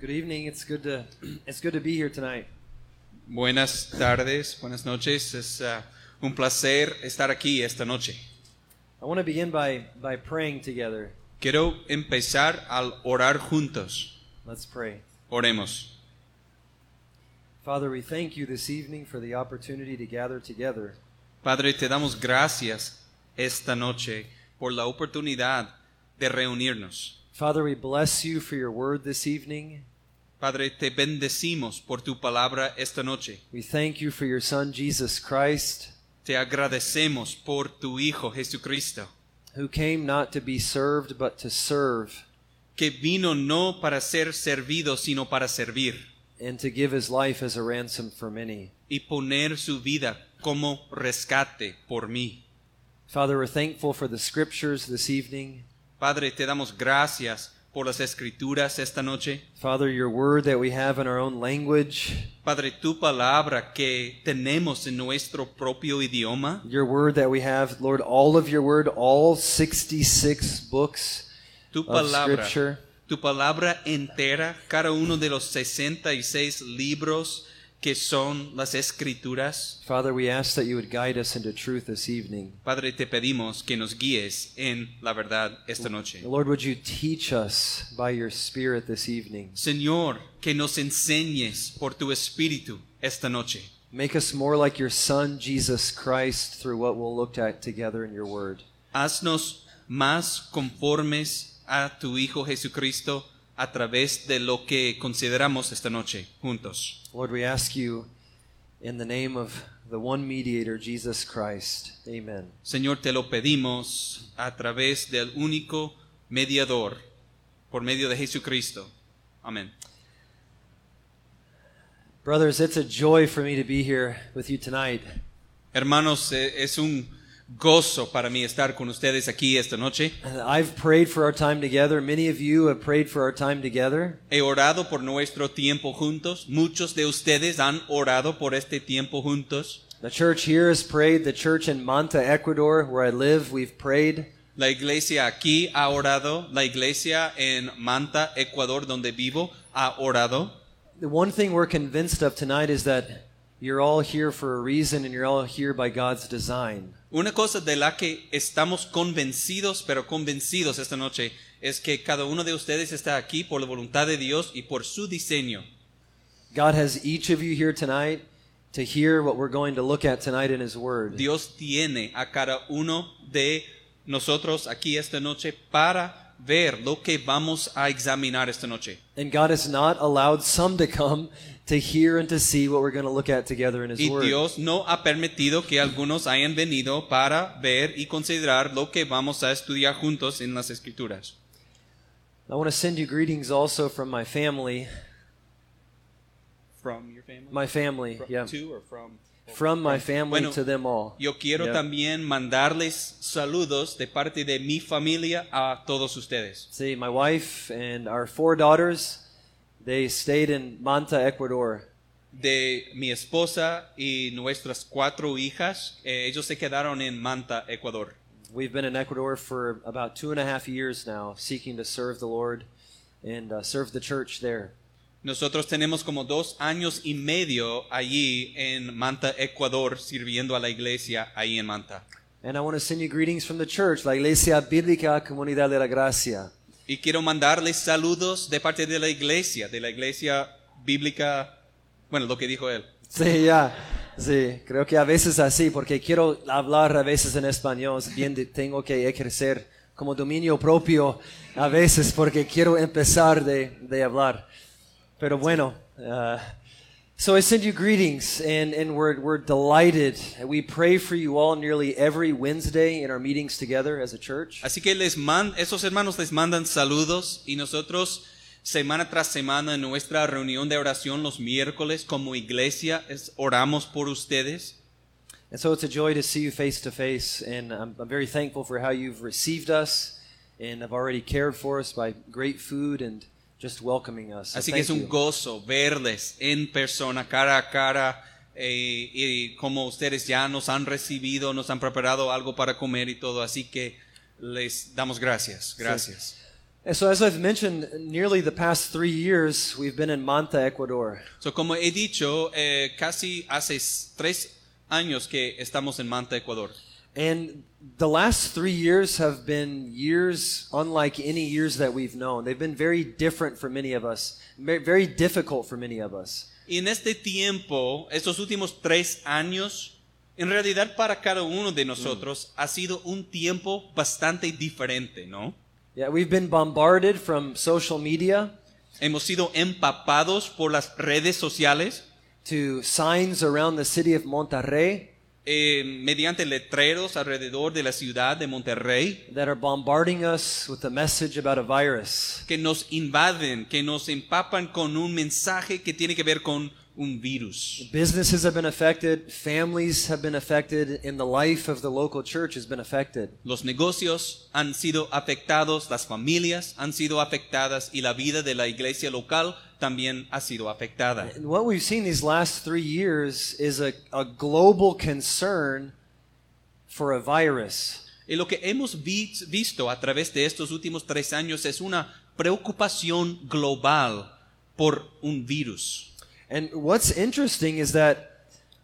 Good evening. It's good to it's good to be here tonight. Buenas tardes, buenas noches. Es uh, un placer estar aquí esta noche. I want to begin by by praying together. Quiero empezar al orar juntos. Let's pray. Oremos. Father, we thank you this evening for the opportunity to gather together. Padre, te damos gracias esta noche por la oportunidad de reunirnos. Father, we bless you for your word this evening. Padre, te bendecimos por tu palabra esta noche. We thank you for your son Jesus Christ, Te agradecemos por tu Hijo Jesucristo, who came not to be served but to serve que vino no para ser servido, sino para servir and to give his life as a ransom for many. y poner su vida como rescate por mí. Father, we're thankful for the scriptures this evening. Padre, te damos gracias por las escrituras esta noche. Father, your word that we have in our own language, Padre, tu palabra que tenemos en nuestro propio idioma. your word that we have, Lord, all of your word, all 66 books Tu of palabra, scripture. tu palabra entera, cada uno de los 66 libros que son las escrituras. Father, we ask that you would guide us into truth this evening. Padre, te pedimos que nos guíes en la verdad esta noche. Lord, would you teach us by your Spirit this evening? Señor, que nos enseñes por tu espíritu esta noche. Make us more like your Son, Jesus Christ, through what we'll look at together in your word. Haznos más conformes a tu Hijo Jesucristo a través de lo que consideramos esta noche juntos. Lord, we ask you in the name of the one mediator, Jesus Christ. Amen. Señor, te lo pedimos a través del único mediador, por medio de Jesucristo. Amén. Brothers, it's a joy for me to be here with you tonight. Hermanos, eh, es un gozo para mí estar con ustedes aquí esta noche. I've prayed for our time together. Many of you have prayed for our time together. He orado por nuestro tiempo juntos. Muchos de ustedes han orado por este tiempo juntos. The church here has prayed. The church in Manta, Ecuador, where I live, we've prayed. La iglesia aquí ha orado. La iglesia en Manta, Ecuador, donde vivo, ha orado. The one thing we're convinced of tonight is that you're all here for a reason and you're all here by God's design. Una cosa de la que estamos convencidos, pero convencidos esta noche, es que cada uno de ustedes está aquí por la voluntad de Dios y por su diseño. God has each of you here tonight to hear what we're going to look at tonight in His Word. Dios tiene a cada uno de nosotros aquí esta noche para ver lo que vamos a examinar esta noche. And God has not allowed some to come to hear and to see what we're going to look at together in His Y Word. Dios no ha permitido que algunos hayan venido para ver y considerar lo que vamos a estudiar juntos en las escrituras. I want to send you greetings also from my family. From your family? My family, From- yeah. to or from? From my family Bueno, to them all. Yo quiero Yeah. también mandarles saludos de parte de mi familia a todos ustedes. See, my wife and our four daughters, they stayed in Manta, Ecuador. De mi esposa y nuestras cuatro hijas, eh, ellos se quedaron en Manta, Ecuador. We've been in Ecuador for about two and a half years now, seeking to serve the Lord and uh, serve the church there. Nosotros tenemos como dos años y medio allí en Manta, Ecuador, sirviendo a la iglesia ahí en Manta. And I want to send you greetings from the church, La Iglesia Bíblica Comunidad de la Gracia. Y quiero mandarles saludos de parte de la iglesia, de la iglesia bíblica, bueno, lo que dijo él. Sí, ya. Sí, creo que a veces así, porque quiero hablar a veces en español, bien tengo que ejercer como dominio propio a veces porque quiero empezar de, de hablar. Pero bueno, uh, so I send you greetings and, and we're, we're delighted. We pray for you all nearly every Wednesday in our meetings together as a church. Así que les man, esos hermanos les mandan saludos y nosotros semana tras semana en nuestra reunión de oración los miércoles como iglesia es- oramos por ustedes. And so it's a joy to see you face to face, and I'm, I'm very thankful for how you've received us and have already cared for us by great food and just welcoming us. So Así que es un you. gozo verles en persona, cara a cara, eh, y como ustedes ya nos han recibido, nos han preparado algo para comer y todo. Así que les damos gracias, gracias. And so, as I've mentioned, nearly the past three years, we've been in Manta, Ecuador. So, como he dicho, eh, casi hace tres años que estamos en Manta, Ecuador. And the last three years have been years unlike any years that we've known. They've been very different for many of us, very difficult for many of us. Y en este tiempo, estos últimos tres años, en realidad para cada uno de nosotros ha sido un tiempo bastante diferente, ¿no? Yeah, we've been bombarded from social media Hemos sido empapados por las redes sociales, to signs around the city of Monterrey eh, mediante letreros alrededor de la ciudad de Monterrey, that are bombarding us with a message about a virus. que nos invaden, que nos empapan con un mensaje que tiene que ver con un virus. Businesses have been affected, families have been affected, and the life of the local church has been affected. Los negocios han sido afectados, las familias han sido afectadas y la vida de la iglesia local también ha sido afectada. What we've seen these last three years is a, a global concern for a virus. Y lo que hemos vi- visto a través de estos últimos tres años es una preocupación global por un virus. And what's interesting is that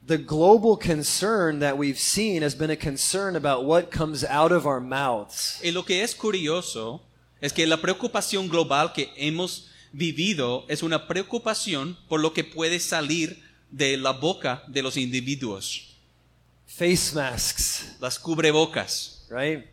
the global concern that we've seen has been a concern about what comes out of our mouths. Y lo que es curioso es que la preocupación global que hemos vivido es una preocupación por lo que puede salir de la boca de los individuos, Face masks, las cubrebocas. right?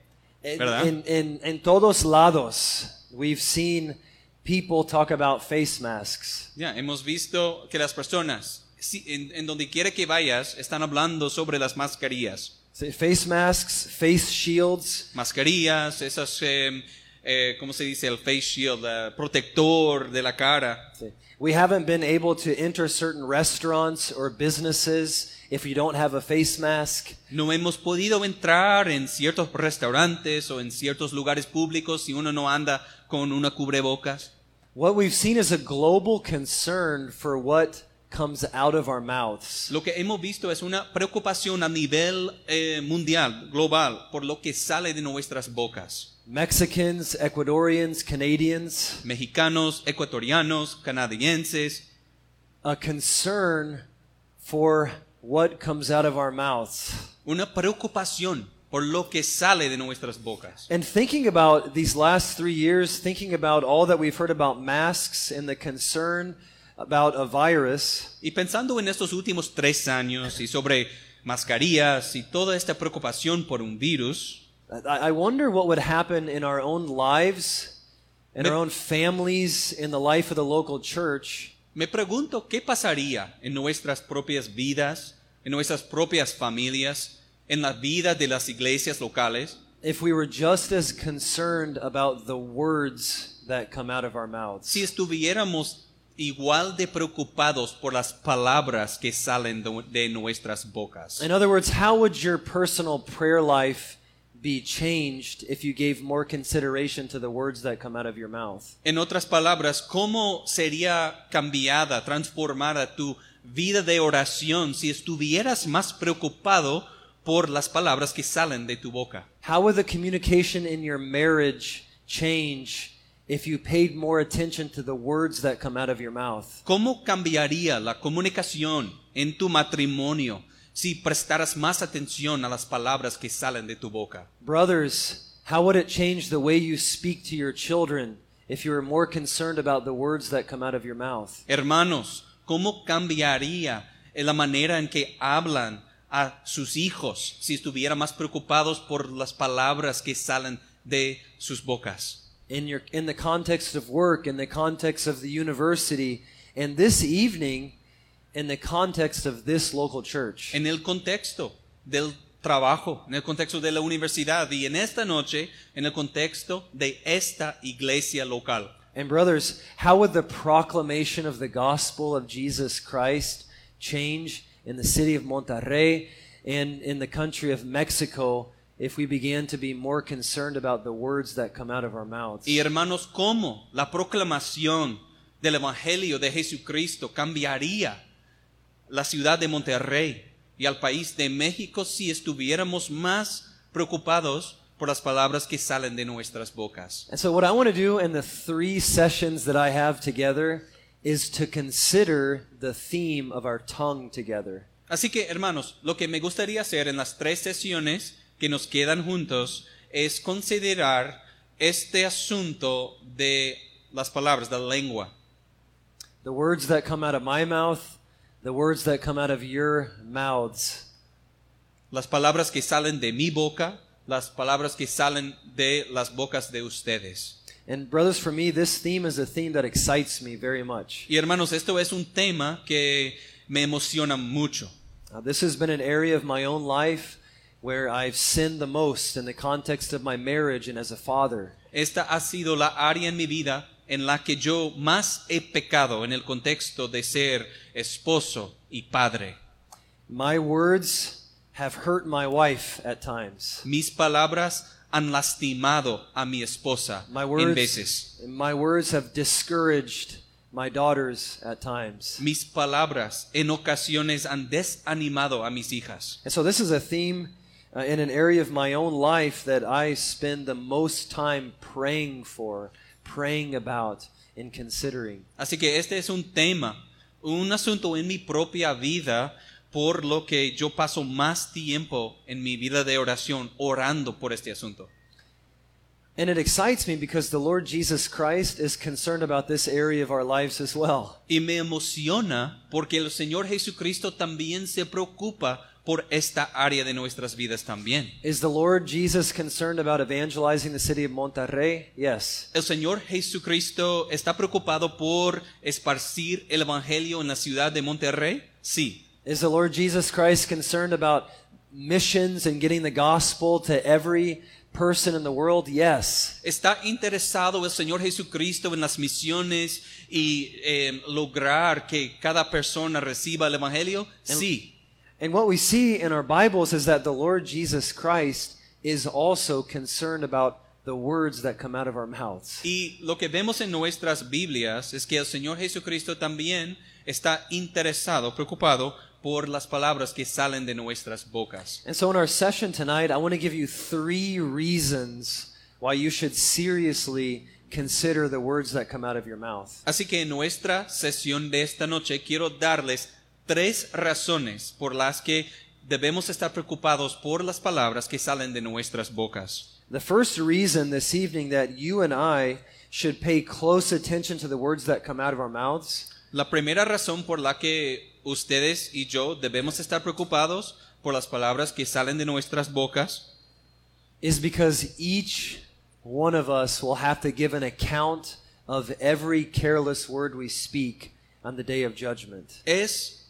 En, ¿Verdad? en, en, en todos lados, we've seen people talk about face masks. Ya, hemos visto que las personas, si- en, en donde quiera que vayas, están hablando sobre las mascarillas. So face masks, face shields, Mascarillas, esas, eh, eh, ¿cómo se dice? El face shield, eh, protector de la cara. We haven't been able to enter certain restaurants or businesses if you don't have a face mask. No hemos podido entrar en ciertos restaurantes o en ciertos lugares públicos si uno no anda con una cubrebocas. What we've seen is a global concern for what comes out of our mouths. Lo que hemos visto es una preocupación a nivel eh, mundial, global, por lo que sale de nuestras bocas. Mexicans, Ecuadorians, Canadians, Mexicanos, ecuatorianos, canadienses, a concern for what comes out of our mouths. una preocupación por lo que sale de nuestras bocas. And thinking about these last three years, thinking about all that we've heard about masks and the concern about a virus, Y pensando en estos últimos tres años y sobre mascarillas y toda esta preocupación por un virus, I wonder what would happen in our own lives, in our own families, in the life of the local church, me pregunto qué pasaría en nuestras propias vidas, en nuestras propias familias, en la vida de las iglesias locales, if we were just as concerned about the words that come out of our mouths. si estuviéramos igual de preocupados por las palabras que salen de- de nuestras bocas. In other words, how would your personal prayer life be changed if you gave more consideration to the words that come out of your mouth? En otras palabras, ¿cómo sería cambiada, transformada tu vida de oración si estuvieras más preocupado por las palabras que salen de tu boca? How would the communication in your marriage change if you paid more attention to the words that come out of your mouth? ¿Cómo cambiaría la comunicación en tu matrimonio si prestaras más atención a las palabras que salen de tu boca? Brothers, how would it change the way you speak to your children if you were more concerned about the words that come out of your mouth? Hermanos, ¿cómo cambiaría la manera en que hablan a sus hijos si estuvieran más preocupados por las palabras que salen de sus bocas? In your in the context of work, in the context of the university, and this evening in the context of this local church. En el contexto del trabajo, en el contexto de la universidad y en esta noche en el contexto de esta iglesia local. And brothers, how would the proclamation of the gospel of Jesus Christ change in the city of Monterrey and in the country of Mexico if we began to be more concerned about the words that come out of our mouths? Y hermanos, ¿cómo la proclamación del Evangelio de Jesucristo cambiaría la ciudad de Monterrey y al país de México si estuviéramos más preocupados por las palabras que salen de nuestras bocas. And so, what I want to do in the three sessions that I have together is to consider the theme of our tongue together. Así que, hermanos, lo que me gustaría hacer en las tres sesiones que nos quedan juntos es considerar este asunto de las palabras, de la lengua. The words that come out of my mouth, the words that come out of your mouths. Las palabras que salen de mi boca, las palabras que salen de las bocas de ustedes. And, brothers, for me, this theme is a theme that excites me very much. Y hermanos, esto es un tema que me emociona mucho. Uh, this has been an area of my own life where I've sinned the most in the context of my marriage and as a father. Esta ha sido la área en mi vida en la que yo más he pecado en el contexto de ser esposo y padre. My words have hurt my wife at times. Mis palabras han lastimado a mi esposa My en words, veces. my words have discouraged my daughters at times. Mis palabras en ocasiones han desanimado a mis hijas. And so this is a theme uh, in an area of my own life that I spend the most time praying for, praying about, and considering. Así que este es un tema, un asunto en mi propia vida por lo que yo paso más tiempo en mi vida de oración orando por este asunto. And it excites me because the Lord Jesus Christ is concerned about this area of our lives as well. Y me emociona porque el Señor Jesucristo también se preocupa por esta área de nuestras vidas también. Is the Lord Jesus concerned about evangelizing the city of Monterrey? Yes. El Señor Jesucristo está preocupado por esparcir el Evangelio en la ciudad de Monterrey? Sí. Is the Lord Jesus Christ concerned about missions and getting the gospel to every person in the world? Yes. ¿Está interesado el Señor Jesucristo en las misiones y eh, lograr que cada persona reciba el Evangelio? Sí. And what we see in our Bibles is that the Lord Jesus Christ is also concerned about the words that come out of our mouths. Y lo que vemos en nuestras Biblias es que el Señor Jesucristo también está interesado, preocupado por las palabras que salen de nuestras bocas. And so in our session tonight, I want to give you three reasons why you should seriously consider the words that come out of your mouth. Así que en nuestra sesión de esta noche quiero darles tres razones por las que debemos estar preocupados por las palabras que salen de nuestras bocas. The first reason this evening that you and I should pay close attention to the words that come out of our mouths La primera razón por la que ustedes y yo debemos estar preocupados por las palabras que salen de nuestras bocas is because each one of us will have to give an account of every careless word we speak on the day of judgment. es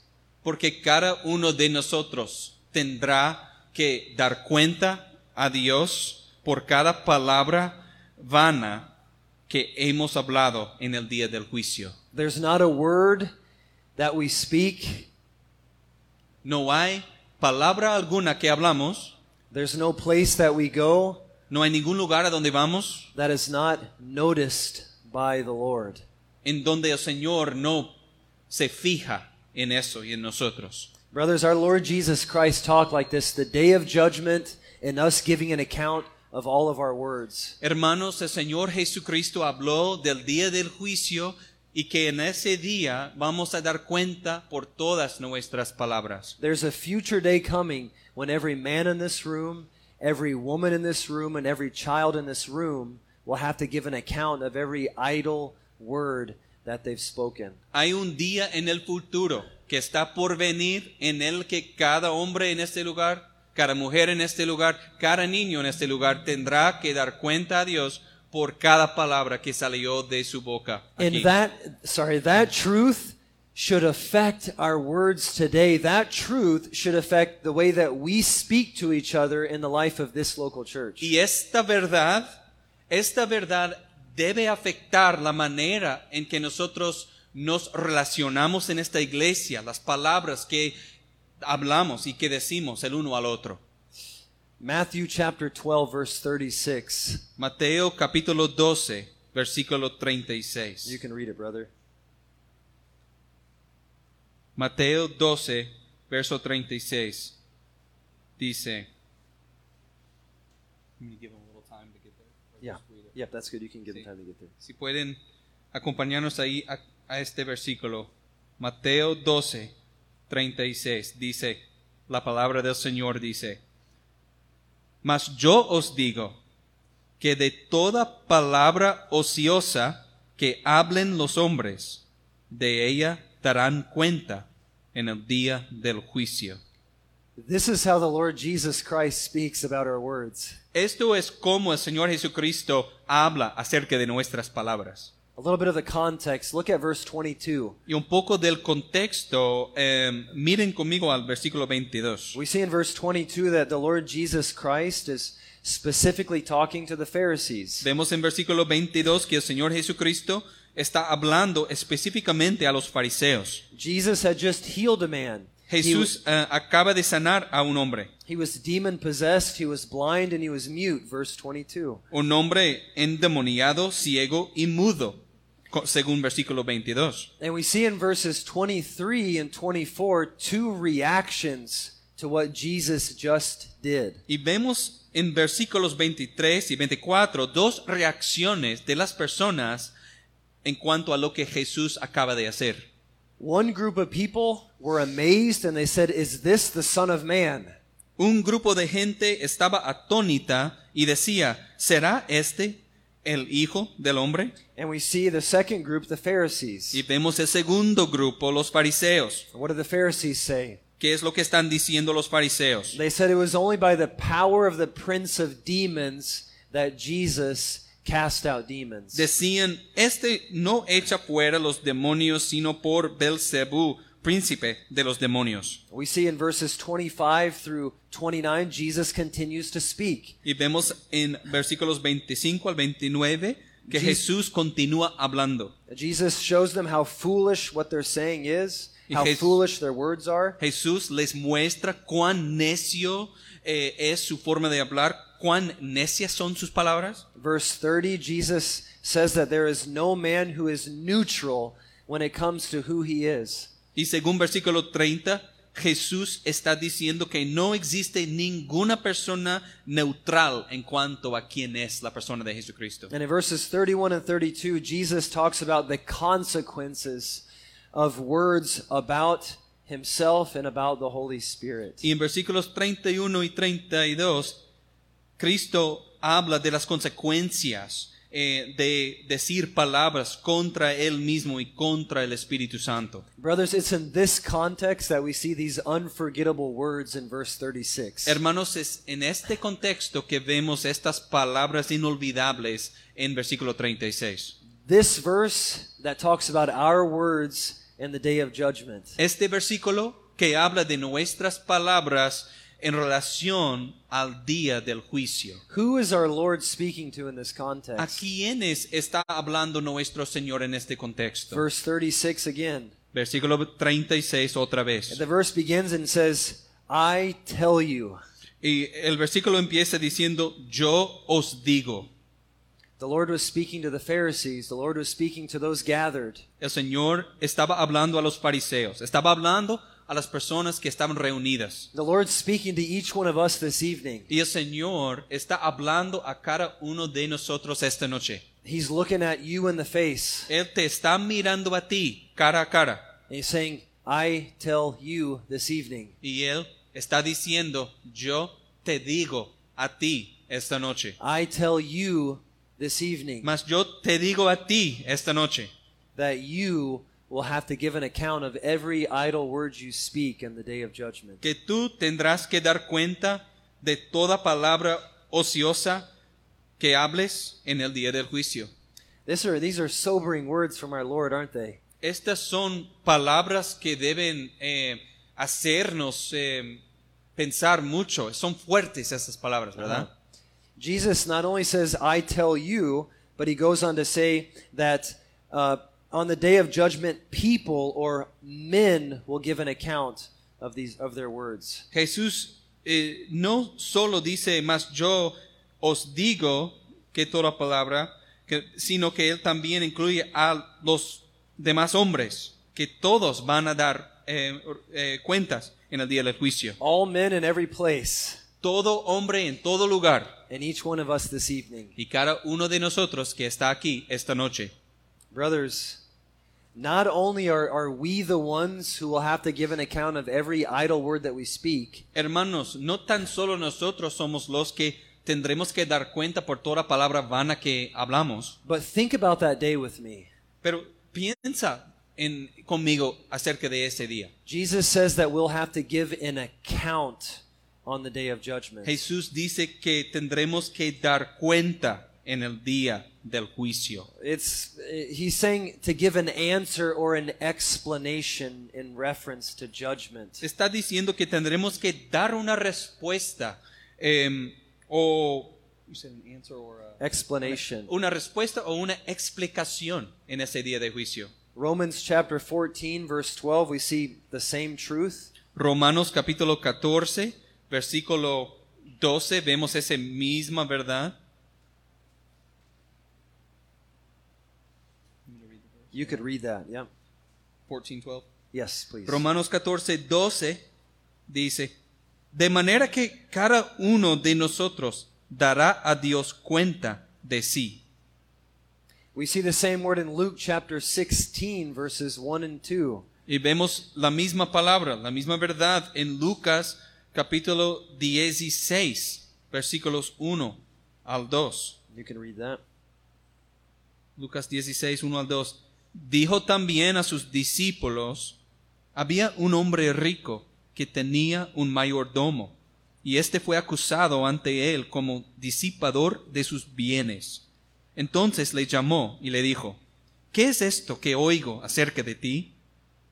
porque cada uno de nosotros tendrá que dar cuenta a Dios por cada palabra vana que hemos hablado en el día del juicio. There's not a word that we speak, No hay palabra alguna que hablamos, there's no place that we go no hay ningún lugar a donde vamos that is not noticed by the Lord. en donde el Señor no se fija en eso y en nosotros. Brothers, our Lord Jesus Christ talked like this the day of judgment and us giving an account of all of our words. Hermanos, el Señor Jesucristo habló del día del juicio y que en ese día vamos a dar cuenta por todas nuestras palabras. There's a future day coming when every man in this room, every woman in this room, and every child in this room will have to give an account of every idle word that they've spoken. Hay un día en el futuro que está por venir en el que cada hombre en este lugar, cada mujer en este lugar, cada niño en este lugar tendrá que dar cuenta a Dios por cada palabra que salió de su boca. And that, sorry, that truth should affect our words today. That truth should affect the way that we speak to each other in the life of this local church. Y esta verdad, esta verdad debe afectar la manera en que nosotros nos relacionamos en esta iglesia, las palabras que hablamos y que decimos el uno al otro. Matthew chapter 12, verse 36. Mateo capítulo 12, versículo 36. You can read it, brother. Mateo 12, verso 36. Dice. Let me give him a Yeah. Yep, that's good. You can give them time to get there. Si pueden acompañarnos ahí a, a este versículo. Mateo 12, 36 dice, la palabra del Señor dice, Mas yo os digo que de toda palabra ociosa que hablen los hombres, de ella darán cuenta en el día del juicio. This is how the Lord Jesus Christ speaks about our words. Esto es como el Señor Jesucristo habla acerca de nuestras palabras. A little bit of the context. Look at verse 22. Y un poco del contexto, eh, miren conmigo al versículo 22. We see in verse 22 that the Lord Jesus Christ is specifically talking to the Pharisees. Vemos en versículo 22 que el Señor Jesucristo está hablando específicamente a los fariseos. Jesus had just healed a man. He, Jesús eh, acaba de sanar a un hombre, he was demon possessed, he was blind, and he was mute. Verse 22. un hombre endemoniado, ciego y mudo, según versículo 22. And we see in verses 23 and 24 two reactions to what Jesus just did. Y vemos en versículos 23 y 24 dos reacciones de las personas en cuanto a lo que Jesús acaba de hacer. One group of people were amazed and they said, Is this the Son of Man? Un grupo de gente estaba atónita y decía, ¿será este el Hijo del Hombre? And we see the second group, the Pharisees. Y vemos el segundo grupo, los fariseos. What did the Pharisees say? ¿Qué es lo que están diciendo los fariseos? They said it was only by the power of the prince of demons that Jesus cast out demons. Decían, este no echa fuera los demonios, sino por Belcebú, príncipe de los demonios. We see in verses 25 through 29, Jesus continues to speak. Y vemos en versículos 25 al 29 que Je- Jesús continúa hablando. Jesus shows them how foolish what they're saying is, how foolish their words are. Jesús les muestra cuán necio eh, es su forma de hablar, cuán necias son sus palabras. Verse 30, Jesus says that there is no man who is neutral when it comes to who he is. Y según versículo 30, Jesús está diciendo que no existe ninguna persona neutral en cuanto a quién es la persona de Jesucristo. And in verses 31 and 32, Jesus talks about the consequences of words about himself and about the Holy Spirit. Y en versículos 31 y 32, Cristo habla de las consecuencias eh, de decir palabras contra Él mismo y contra el Espíritu Santo. Brothers, it's in this context that we see these unforgettable words in verse 36. Hermanos, es en este contexto que vemos estas palabras inolvidables en versículo 36. This verse that talks about our words in the day of judgment. Este versículo que habla de nuestras palabras en relación al día del juicio. Who is our Lord speaking to in this ¿A context? quiénes está hablando nuestro Señor en este contexto? Verse 36 again. Versículo 36 otra vez. The verse begins and says, I tell you. Y el versículo empieza diciendo, yo os digo. The Lord was speaking to the Pharisees. The Lord was speaking to those gathered. El Señor estaba hablando a los fariseos, estaba hablando a las personas que estaban reunidas. The Lord's speaking to each one of us this evening. Y el Señor está hablando a cada uno de nosotros esta noche. He's looking at you in the face. Él te está mirando a ti cara a cara. And he's saying, I tell you this evening. Y Él está diciendo, yo te digo a ti esta noche. I tell you this evening Mas yo te digo a ti esta noche that you will have to give an account of every idle word you speak in the day of judgment. que tú tendrás que dar cuenta de toda palabra ociosa que hables en el día del juicio. This are, these are sobering words from our Lord, aren't they? Estas son palabras que deben eh, hacernos eh, pensar mucho. Son fuertes estas palabras, ¿verdad? Jesus not only says, I tell you, but he goes on to say that uh, on the day of judgment, people or men will give an account of, these, of their words. Jesús eh, no solo dice, mas yo os digo que toda palabra, que- sino que él también incluye a los demás hombres, que todos van a dar eh, eh, cuentas en el día del juicio. All men in every place. Todo hombre en todo lugar and each one of us this evening. y cada uno de nosotros que está aquí esta noche. Brothers, not only are, are we the ones who will have to give an account of every idle word that we speak, Hermanos, no tan solo nosotros somos los que tendremos que dar cuenta por toda palabra vana que hablamos, but think about that day with me. pero piensa en, conmigo acerca de ese día. Jesus says that we'll have to give an account on the day of judgment. Jesús dice que tendremos que dar cuenta en el día del juicio. It's he's saying to give an answer or an explanation in reference to judgment. Está diciendo que tendremos que dar una respuesta em, o you said an answer or a- Explanation. una respuesta o una explicación en ese día de juicio. Romans chapter 14 verse 12 we see the same truth. Romanos capítulo 14, versículo 12, vemos esa misma verdad. You could read that, yeah. 14, 12. Yes, please. Romanos 14, 12 dice, de manera que cada uno de nosotros dará a Dios cuenta de sí. We see the same word in Luke chapter 16 verses 1 and 2. Y vemos la misma palabra, la misma verdad en Lucas capítulo 16, versículos 1 al 2. You can read that. Lucas 16, 1 al 2. Dijo también a sus discípulos, había un hombre rico que tenía un mayordomo, y éste fue acusado ante él como disipador de sus bienes. Entonces le llamó y le dijo, ¿qué es esto que oigo acerca de ti?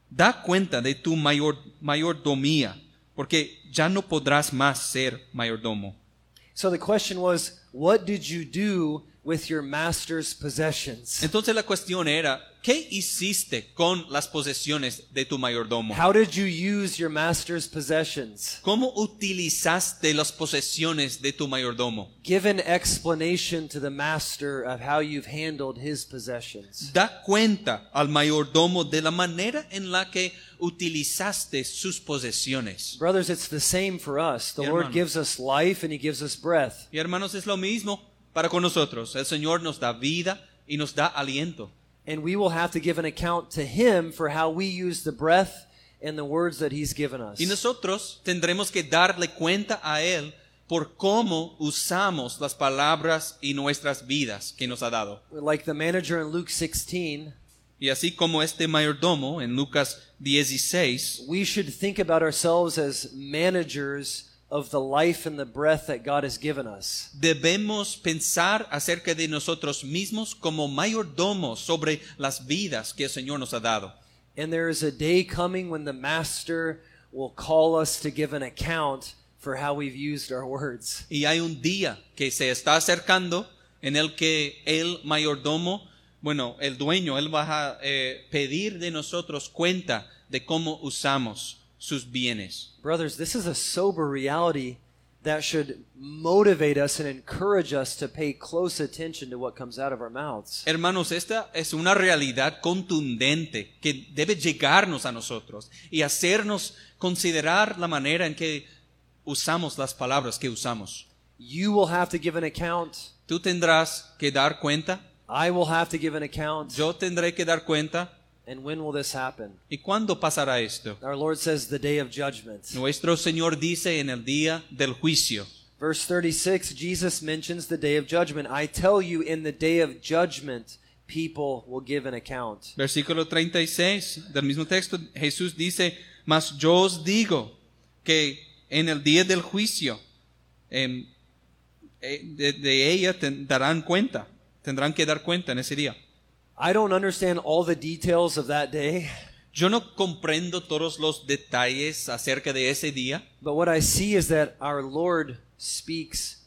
Da cuenta de tu mayor, mayordomía, porque ya no podrás más ser mayordomo. So the question was, what did you do with your master's possessions? Entonces la cuestión era, ¿qué hiciste con las posesiones de tu mayordomo? How did you use your master's possessions? ¿Cómo utilizaste las posesiones de tu mayordomo? Give an explanation to the master of how you've handled his possessions. Da cuenta al mayordomo de la manera en la que utilizaste sus posesiones. Brothers, it's the same for us. The Lord gives us life and he gives us breath. Y hermanos, es lo mismo para con nosotros. El Señor nos da vida y nos da aliento. And we will have to give an account to him for how we use the breath and the words that he's given us. Y nosotros tendremos que darle cuenta a Él por cómo usamos las palabras y nuestras vidas que nos ha dado. Like the manager in Luke 16, Y así como este mayordomo en Lucas 16, we should think about ourselves as managers of the life and the breath that God has given us. debemos pensar acerca de nosotros mismos como mayordomos sobre las vidas que el Señor nos ha dado. And there is a day coming when the master will call us to give an account for how we've used our words. Y hay un día que se está acercando en el que el mayordomo, bueno, el dueño, él va a eh, pedir de nosotros cuenta de cómo usamos sus bienes. Brothers, this is a sober reality that should motivate us and encourage us to pay close attention to what comes out of our mouths. Hermanos, esta es una realidad contundente que debe llegarnos a nosotros y hacernos considerar la manera en que usamos las palabras que usamos. You will have to give an account. Tú tendrás que dar cuenta, I will have to give an account. yo tendré que dar cuenta. And when will this happen? ¿Y cuándo pasará esto? Our Lord says the day of judgment. Nuestro Señor dice en el día del juicio. Verse 36, Jesus mentions the day of judgment. I tell you, in the day of judgment, people will give an account. Versículo 36 del mismo texto, Jesús dice, mas yo os digo que en el día del juicio em, eh, de, de ella ten- darán cuenta, tendrán que dar cuenta en ese día. I don't understand all the details of that day, Yo no comprendo todos los detalles acerca de ese día, but what I see is that our Lord speaks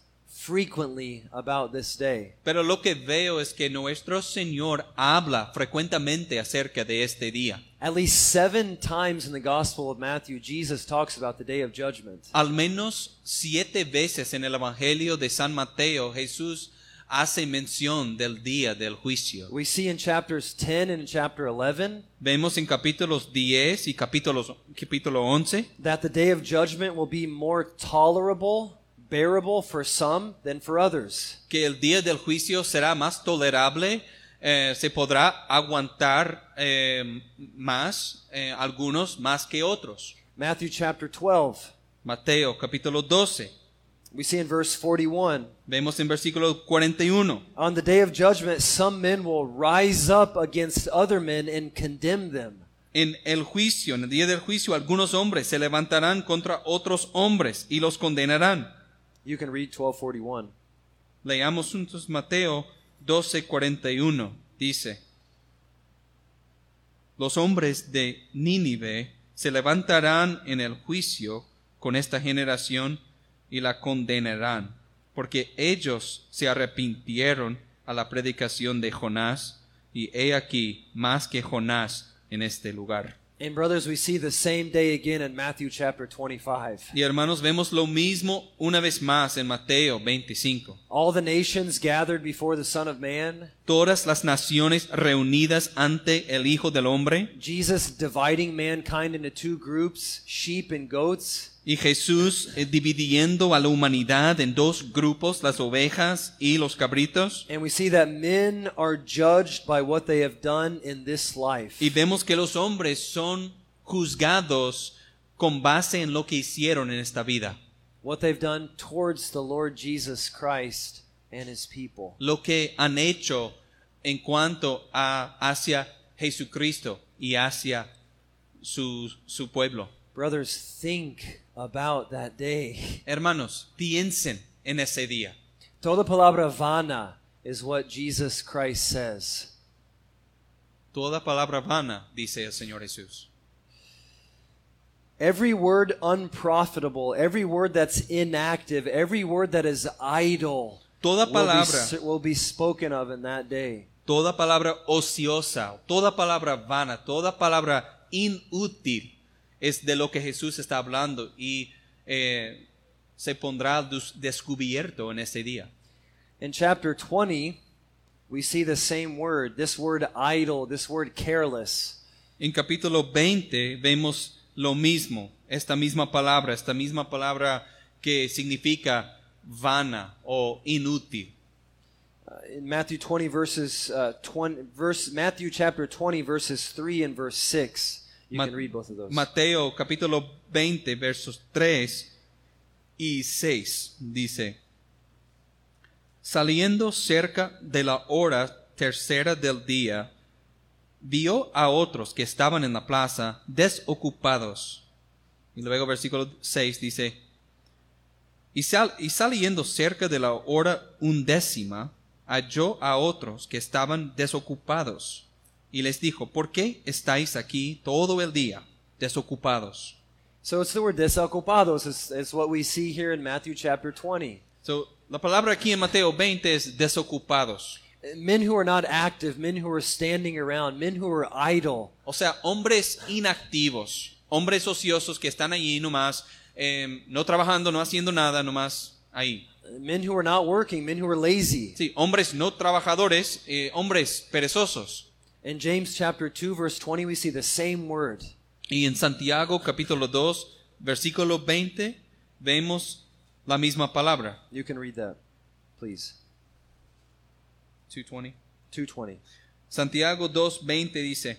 frequently about this day. pero lo que veo es que nuestro Señor habla frecuentemente acerca de este día. At least seven times in the Gospel of Matthew, Jesus talks about the day of judgment. Al menos siete veces en el Evangelio de San Mateo Jesús hace mención del día del juicio. We see in chapters 10 and chapter 11 Vemos en capítulos 10 y capítulos, capítulo 11 that the day of judgment will be more tolerable, bearable for some than for others. que el día del juicio será más tolerable, eh, se podrá aguantar eh, más, eh, algunos más que otros. Matthew chapter 12, Mateo capítulo 12, we see in verse 41 vemos en versículo 41. On the day of judgment, some men will rise up against other men and condemn them. En el juicio, en el día del juicio, algunos hombres se levantarán contra otros hombres y los condenarán. You can read 1241. Leamos juntos Mateo 12:41. Dice, los hombres de Nínive se levantarán en el juicio con esta generación y la condenarán, porque ellos se arrepintieron a la predicación de Jonás, y he aquí más que Jonás en este lugar. And brothers, we see the same day again in Matthew chapter 25. Y hermanos, vemos lo mismo una vez más en Mateo 25. All the nations gathered before the Son of Man, Todas las naciones reunidas ante el Hijo del Hombre, Jesus dividing mankind into two groups, sheep and goats. y Jesús eh, dividiendo a la humanidad en dos grupos, las ovejas y los cabritos. And we see that men are judged by what they have done in this life. Y vemos que los hombres son juzgados con base en lo que hicieron en esta vida, What they've done towards the Lord Jesus Christ and his people. lo que han hecho en cuanto a hacia Jesucristo y hacia su, su pueblo. Brothers, think about that day. Hermanos, piensen en ese día. Toda palabra vana is what Jesus Christ says. Toda palabra vana, dice el Señor Jesús. Every word unprofitable, every word that's inactive, every word that is idle Toda will be, palabra, s- will be spoken of in that day. toda palabra ociosa, toda palabra vana, toda palabra inútil es de lo que Jesús está hablando y eh, se pondrá descubierto en ese día. In chapter 20, we see the same word, this word idle, this word careless. En capítulo 20 vemos lo mismo, esta misma palabra, esta misma palabra que significa vana o inútil. Uh, in Matthew 20 verses uh, 20 verse Matthew chapter 20 verses 3 and verse 6. You Ma- can read both of those. Mateo capítulo 20 versos 3 y 6 dice, Saliendo cerca de la hora tercera del día, vio a otros que estaban en la plaza desocupados. Y luego versículo 6 dice, y, sal- y saliendo cerca de la hora undécima, halló a otros que estaban desocupados. Y les dijo, ¿por qué estáis aquí todo el día desocupados? So it's the word desocupados. It's, it's what we see here in Matthew chapter 20. So, la palabra aquí en Mateo 20 es desocupados. Men who are not active, men who are standing around, men who are idle. O sea, hombres inactivos, hombres ociosos que están allí nomás, eh, no trabajando, no haciendo nada, nomás ahí. Men who are not working, men who are lazy. Sí, hombres no trabajadores, eh, hombres perezosos. In James chapter 2 verse 20 we see the same word. Y en Santiago capítulo 2, versículo 20, vemos la misma palabra. You can read that, please. 220. 220. Santiago 2.20 dice,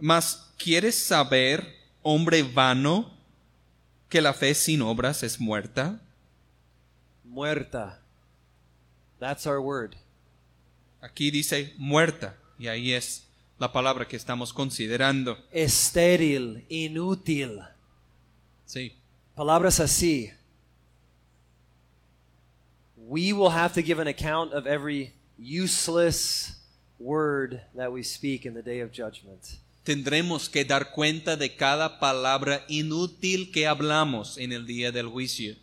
Mas ¿quieres saber, hombre vano, que la fe sin obras es muerta? Muerta. That's our word. Aquí dice muerta, y ahí es la palabra que estamos considerando. Estéril, inútil. Sí. Palabras así. We will have to give an account of every useless word that we speak in the day of judgment. Tendremos que dar cuenta de cada palabra inútil que hablamos en el día del juicio.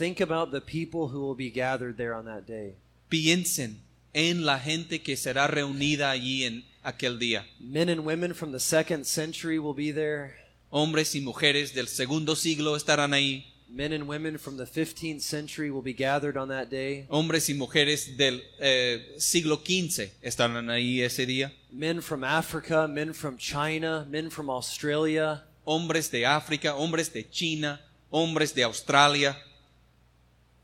Think about the people who will be gathered there on that day. Piensen en la gente que será reunida allí en aquel día. Men and women from the second century will be there. Hombres y mujeres del segundo siglo estarán ahí. Men and women from the 15th century will be gathered on that day. Hombres y mujeres del eh, siglo XV estarán ahí ese día. Men from Africa, men from China, men from Australia, Hombres de África, hombres de China, hombres de Australia,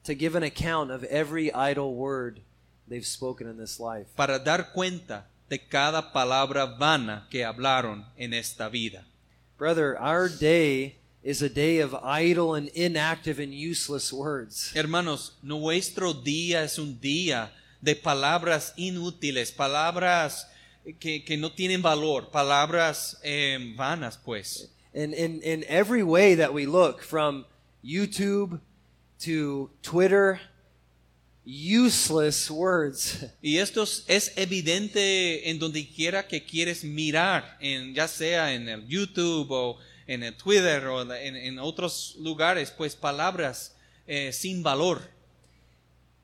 to give an account of every idle word they've spoken in this life. para dar cuenta de cada palabra vana que hablaron en esta vida. Brother, our day is a day of idle and inactive and useless words. Hermanos, nuestro día es un día de palabras inútiles, palabras que, que no tienen valor, palabras eh, vanas, pues. In, in, in every way that we look, from YouTube to Twitter, useless words. Y esto es- es evidente en donde quiera que quieres mirar, en, ya sea en el YouTube o en el Twitter o en, en otros lugares, pues palabras eh, sin valor.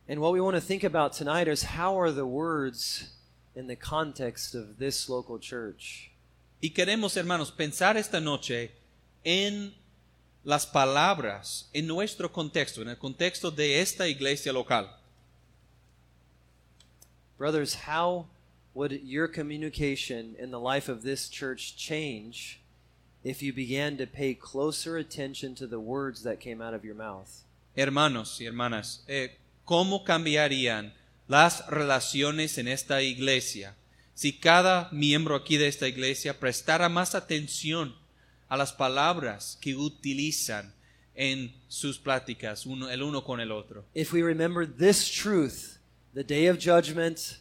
And what we want to think about tonight is how are the words in the context of this local church? Y queremos, hermanos, pensar esta noche en las palabras, en nuestro contexto, en el contexto de esta iglesia local. Brothers, how would your communication in the life of this church change if you began to pay closer attention to the words that came out of your mouth? Hermanos y hermanas, eh, ¿cómo cambiarían las relaciones en esta iglesia si cada miembro aquí de esta iglesia prestara más atención a las palabras que utilizan en sus pláticas uno, el uno con el otro? If we remember this truth, the day of judgment,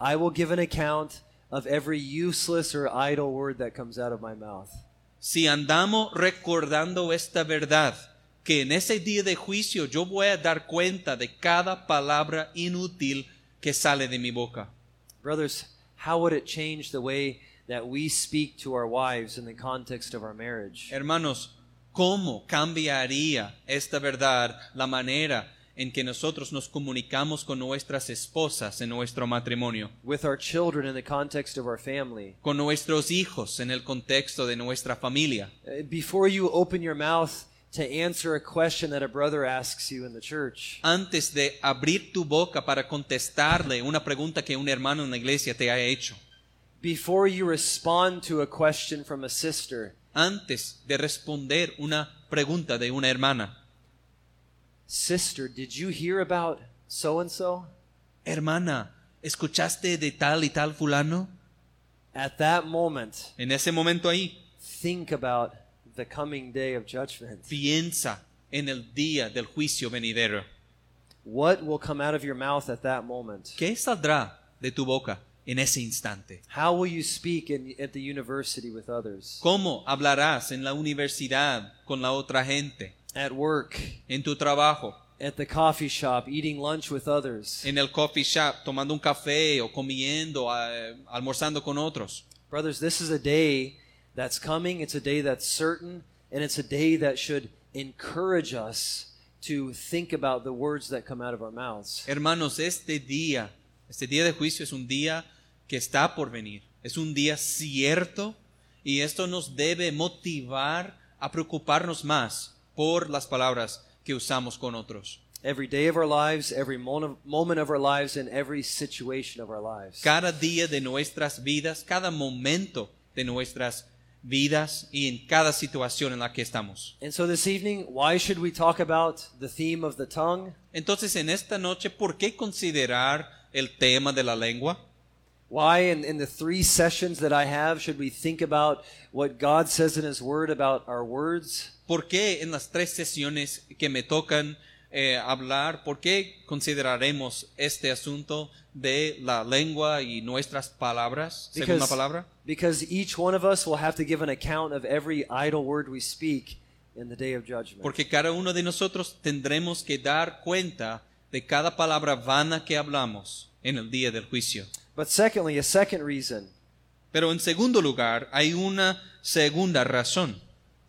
I will give an account of every useless or idle word that comes out of my mouth. Si andamos recordando esta verdad, que en ese día de juicio yo voy a dar cuenta de cada palabra inútil que sale de mi boca. Brothers, how would it change the way that we speak to our wives in the context of our marriage? Hermanos, ¿cómo cambiaría esta verdad la manera en que nosotros nos comunicamos con nuestras esposas en nuestro matrimonio, With our children in the context of our family? con nuestros hijos en el contexto de nuestra familia? Uh, Before you open your mouth to answer a question that a brother asks you in the church, Antes de abrir tu boca para contestarle una pregunta que un hermano en la iglesia te ha hecho, before you respond to a question from a sister, antes de responder una pregunta de una hermana, Sister, did you hear about so and so? hermana, ¿escuchaste de tal y tal fulano? At that moment, En ese momento ahí, think about the coming day of judgment. piensa en el día del juicio venidero. What will come out of your mouth at that moment? ¿Qué saldrá de tu boca en ese instante? How will you speak in, at the university with others? ¿Cómo hablarás en la universidad con la otra gente? At work, En tu trabajo, at the coffee shop, eating lunch with others? en el coffee shop, tomando un café o comiendo, almorzando con otros. Brothers, this is a day that's coming. It's a day that's certain, and it's a day that should encourage us to think about the words that come out of our mouths. Hermanos, este día, este día de juicio es un día que está por venir. Es un día cierto y esto nos debe motivar a preocuparnos más por las palabras que usamos con otros. Every day of our lives, every mo- moment of our lives, and every situation of our lives. Cada día de nuestras vidas, cada momento de nuestras vidas y en cada situación en la que estamos. And so this evening, why should we talk about the theme of the tongue? Entonces, en esta noche, ¿por qué considerar el tema de la lengua? Why, in, in the three sessions that I have, should we think about what God says in His Word about our words? ¿Por qué en las tres sesiones que me tocan eh, hablar, por qué consideraremos este asunto de la lengua y nuestras palabras, según la palabra? because each one of us will have to give an account of every idle word we speak in the day of judgment. Porque cada uno de nosotros tendremos que dar cuenta de cada palabra vana que hablamos en el día del juicio. But secondly, a second reason, Pero en segundo lugar, hay una segunda razón.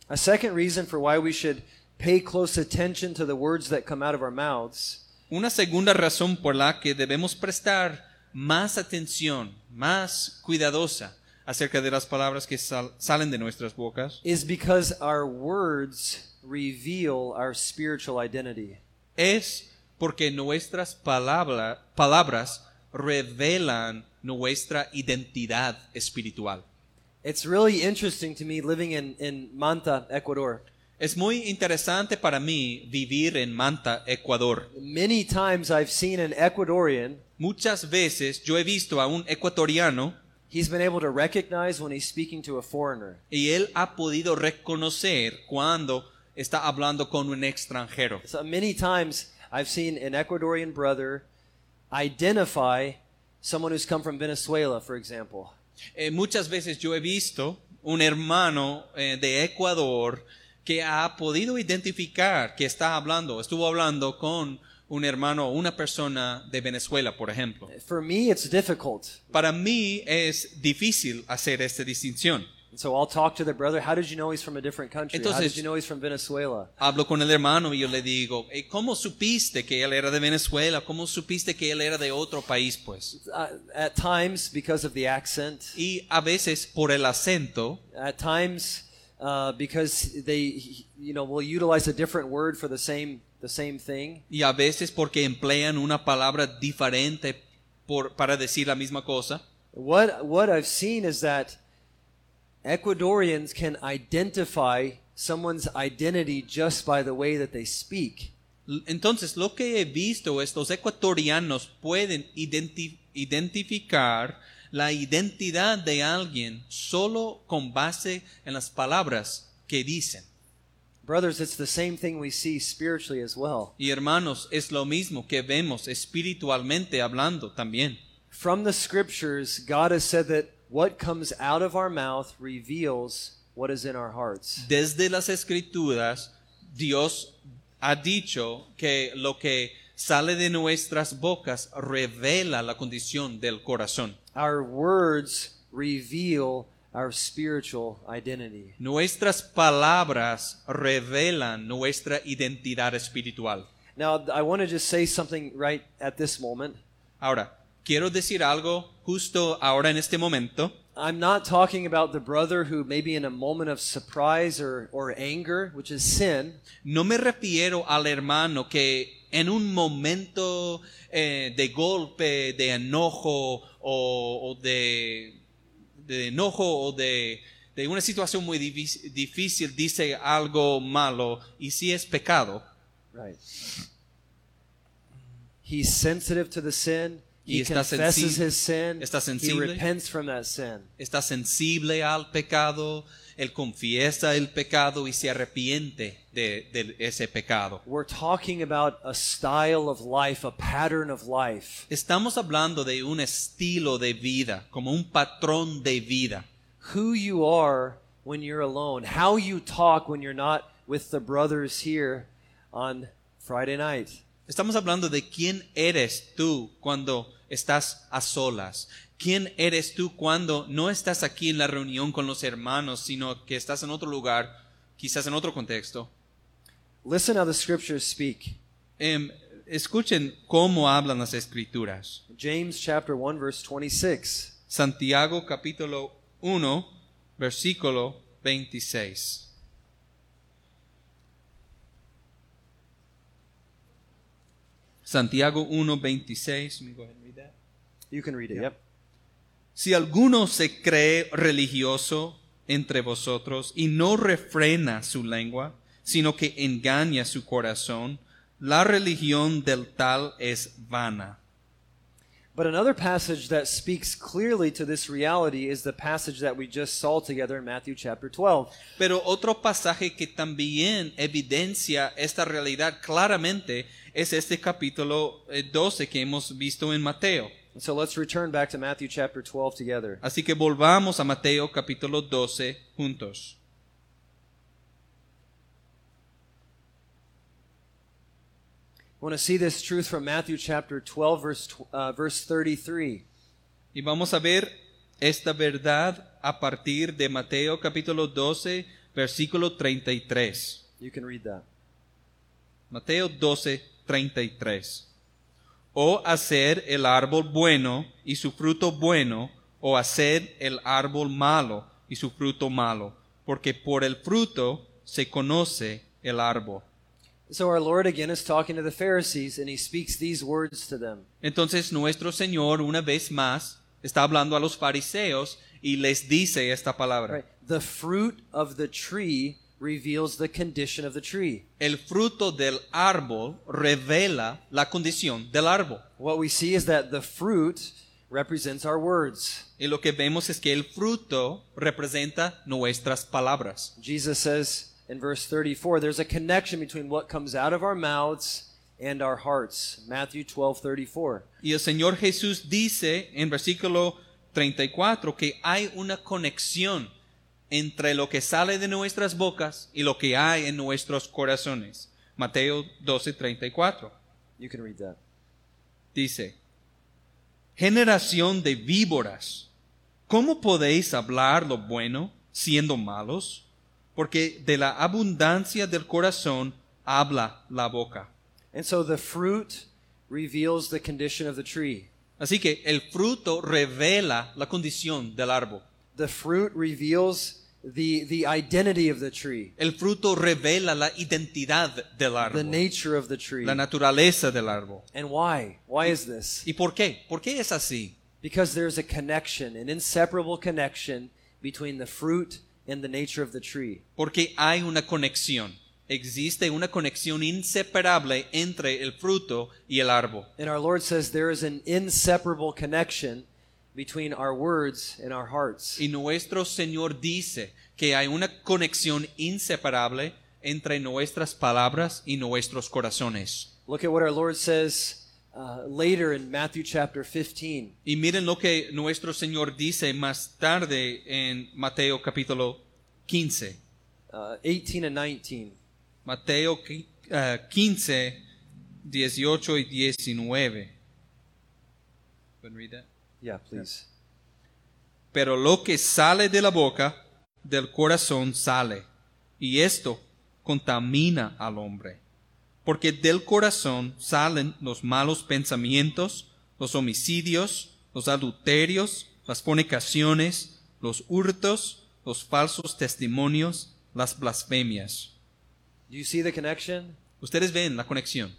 a second reason for why we should pay close attention to the words that come out of our mouths Una segunda razón por la que debemos prestar más atención, más cuidadosa acerca de las palabras que sal- salen de nuestras bocas is because our words reveal our spiritual identity. es porque nuestras palabra- palabras revelan nuestra identidad espiritual. It's really interesting to me living in, in Manta, Ecuador. Es muy interesante para mí vivir en Manta, Ecuador. Many times I've seen an Ecuadorian, Muchas veces yo he visto a un ecuatoriano he's been able to recognize when he's speaking to a foreigner. y él ha podido reconocer cuando está hablando con un extranjero. So many times I've seen an Ecuadorian brother identify someone who's come from Venezuela, for example. Eh, muchas veces yo he visto un hermano eh, de Ecuador que ha podido identificar que está hablando, estuvo hablando con un hermano o una persona de Venezuela, por ejemplo. For me, it's difficult. Para mí es difícil hacer esta distinción. So I'll talk to the brother. How did you know he's from a different country? How did you know he's from Venezuela? Hablo con el hermano y yo le digo, "Eh, ¿cómo supiste que él era de Venezuela? ¿Cómo supiste que él era de otro país, pues? Uh, at times, because of the accent. Y a veces por el acento, At times, uh, because they, you know, will utilize a different word for the same the same thing. y a veces porque emplean una palabra diferente por, para decir la misma cosa. What what I've seen is that Ecuadorians can identify someone's identity just by the way that they speak. Entonces, lo que he visto es los ecuatorianos pueden identi- identificar la identidad de alguien solo con base en las palabras que dicen. Brothers, it's the same thing we see spiritually as well. Y hermanos, es lo mismo que vemos espiritualmente hablando también. From the scriptures, God has said that what comes out of our mouth reveals what is in our hearts. Desde las escrituras, Dios ha dicho que lo que sale de nuestras bocas revela la condición del corazón. Our words reveal our spiritual identity. Nuestras palabras revelan nuestra identidad espiritual. Now, I want to just say something right at this moment. Ahora, quiero decir algo justo ahora en este momento. I'm not talking about the brother who maybe in a moment of surprise or, or anger, which is sin, No me refiero al hermano que en un momento eh, de golpe, de enojo o, o de, de enojo o de, de una situación muy difícil, dice algo malo y si es pecado. right? He's sensitive to the sin. Y He está confesses sensi- his sin. está sensible. repents from that sin. Está sensible al pecado, él confiesa el pecado y se arrepiente de, de ese pecado. We're talking about a style of life, a pattern of life. Estamos hablando de un estilo de vida, como un patrón de vida. Who you are when you're alone, how you talk when you're not with the brothers here on Friday night. Estamos hablando de quién eres tú cuando estás a solas. ¿Quién eres tú cuando no estás aquí en la reunión con los hermanos, sino que estás en otro lugar, quizás en otro contexto? Listen how the scriptures speak. Em, escuchen cómo hablan las escrituras. James chapter 1 verse 26. Santiago capítulo 1, versículo 26. Santiago 1, 26. Let me go ahead and read that. You can read it. Yep. Si alguno se cree religioso entre vosotros y no refrena su lengua, sino que engaña su corazón, la religión del tal es vana. But another passage that speaks clearly to this reality is the passage that we just saw together in Matthew chapter 12. Pero otro pasaje que también evidencia esta realidad claramente es este capítulo eh, 12 que hemos visto en Mateo. So let's return back to Matthew chapter 12 together. Así que volvamos a Mateo capítulo 12 juntos. Want to see this truth from Matthew chapter 12 verse uh, verse 33. Y vamos a ver esta verdad a partir de Mateo capítulo 12, versículo 33. You can read that. Mateo 12, 33. O hacer el árbol bueno y su fruto bueno, o hacer el árbol malo y su fruto malo, porque por el fruto se conoce el árbol. So our Lord again is talking to the Pharisees and he speaks these words to them. Entonces nuestro Señor una vez más está hablando a los fariseos y les dice esta palabra. Right? The fruit of the tree reveals the condition of the tree. El fruto del árbol revela la condición del árbol. What we see is that the fruit represents our words. Y lo que vemos es que el fruto representa nuestras palabras. Jesus says in verse 34 there's a connection between what comes out of our mouths and our hearts. Matthew 12:34. Y el Señor Jesús dice en versículo 34 que hay una conexión entre lo que sale de nuestras bocas y lo que hay en nuestros corazones. Mateo 12:34 You can read that. dice, generación de víboras, ¿cómo podéis hablar lo bueno siendo malos? Porque de la abundancia del corazón habla la boca. And so the fruit reveals the condition of the tree. Así que el fruto revela la condición del árbol. The fruit reveals the the identity of the tree, El fruto revela la identidad del the nature of the tree. la naturaleza del árbol. And why? Why is this? ¿Y por qué? ¿Por qué es así? Because there's a connection, an inseparable connection between the fruit and the nature of the tree. Porque hay una conexión. Existe una conexión inseparable entre el fruto y el árbol. And our Lord says there is an inseparable connection between our words and our hearts. Y nuestro Señor dice que hay una conexión inseparable entre nuestras palabras y nuestros corazones. Look at what our Lord says uh, later in Matthew chapter 15. Y miren lo que nuestro Señor dice más tarde en Mateo capítulo 15. Uh, 18 and 19. Mateo eh, 15, 18 y 19. Pueden read that? Yeah, please. Pero lo que sale de la boca, del corazón sale, y esto contamina al hombre. Porque del corazón salen los malos pensamientos, los homicidios, los adulterios, las fornicaciones, los hurtos, los falsos testimonios, las blasfemias. Do you see the connection? Ustedes ven la conexión.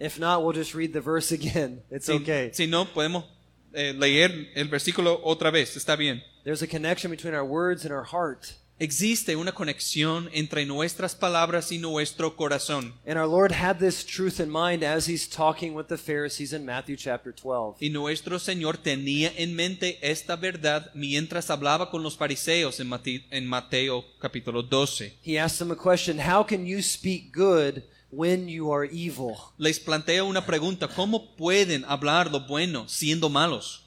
If not, we'll just read the verse again. It's Si, okay. si no, podemos eh, leer el versículo otra vez, está bien. There's a connection between our words and our heart. Existe una conexión entre nuestras palabras y nuestro corazón. And our Lord had this truth in mind as he's talking with the Pharisees in Matthew chapter 12. Y nuestro Señor tenía en mente esta verdad mientras hablaba con los fariseos en Mateo capítulo 12. He asked them a question How can you speak good when you are evil? Les plantea una pregunta, ¿cómo pueden hablar lo bueno siendo malos?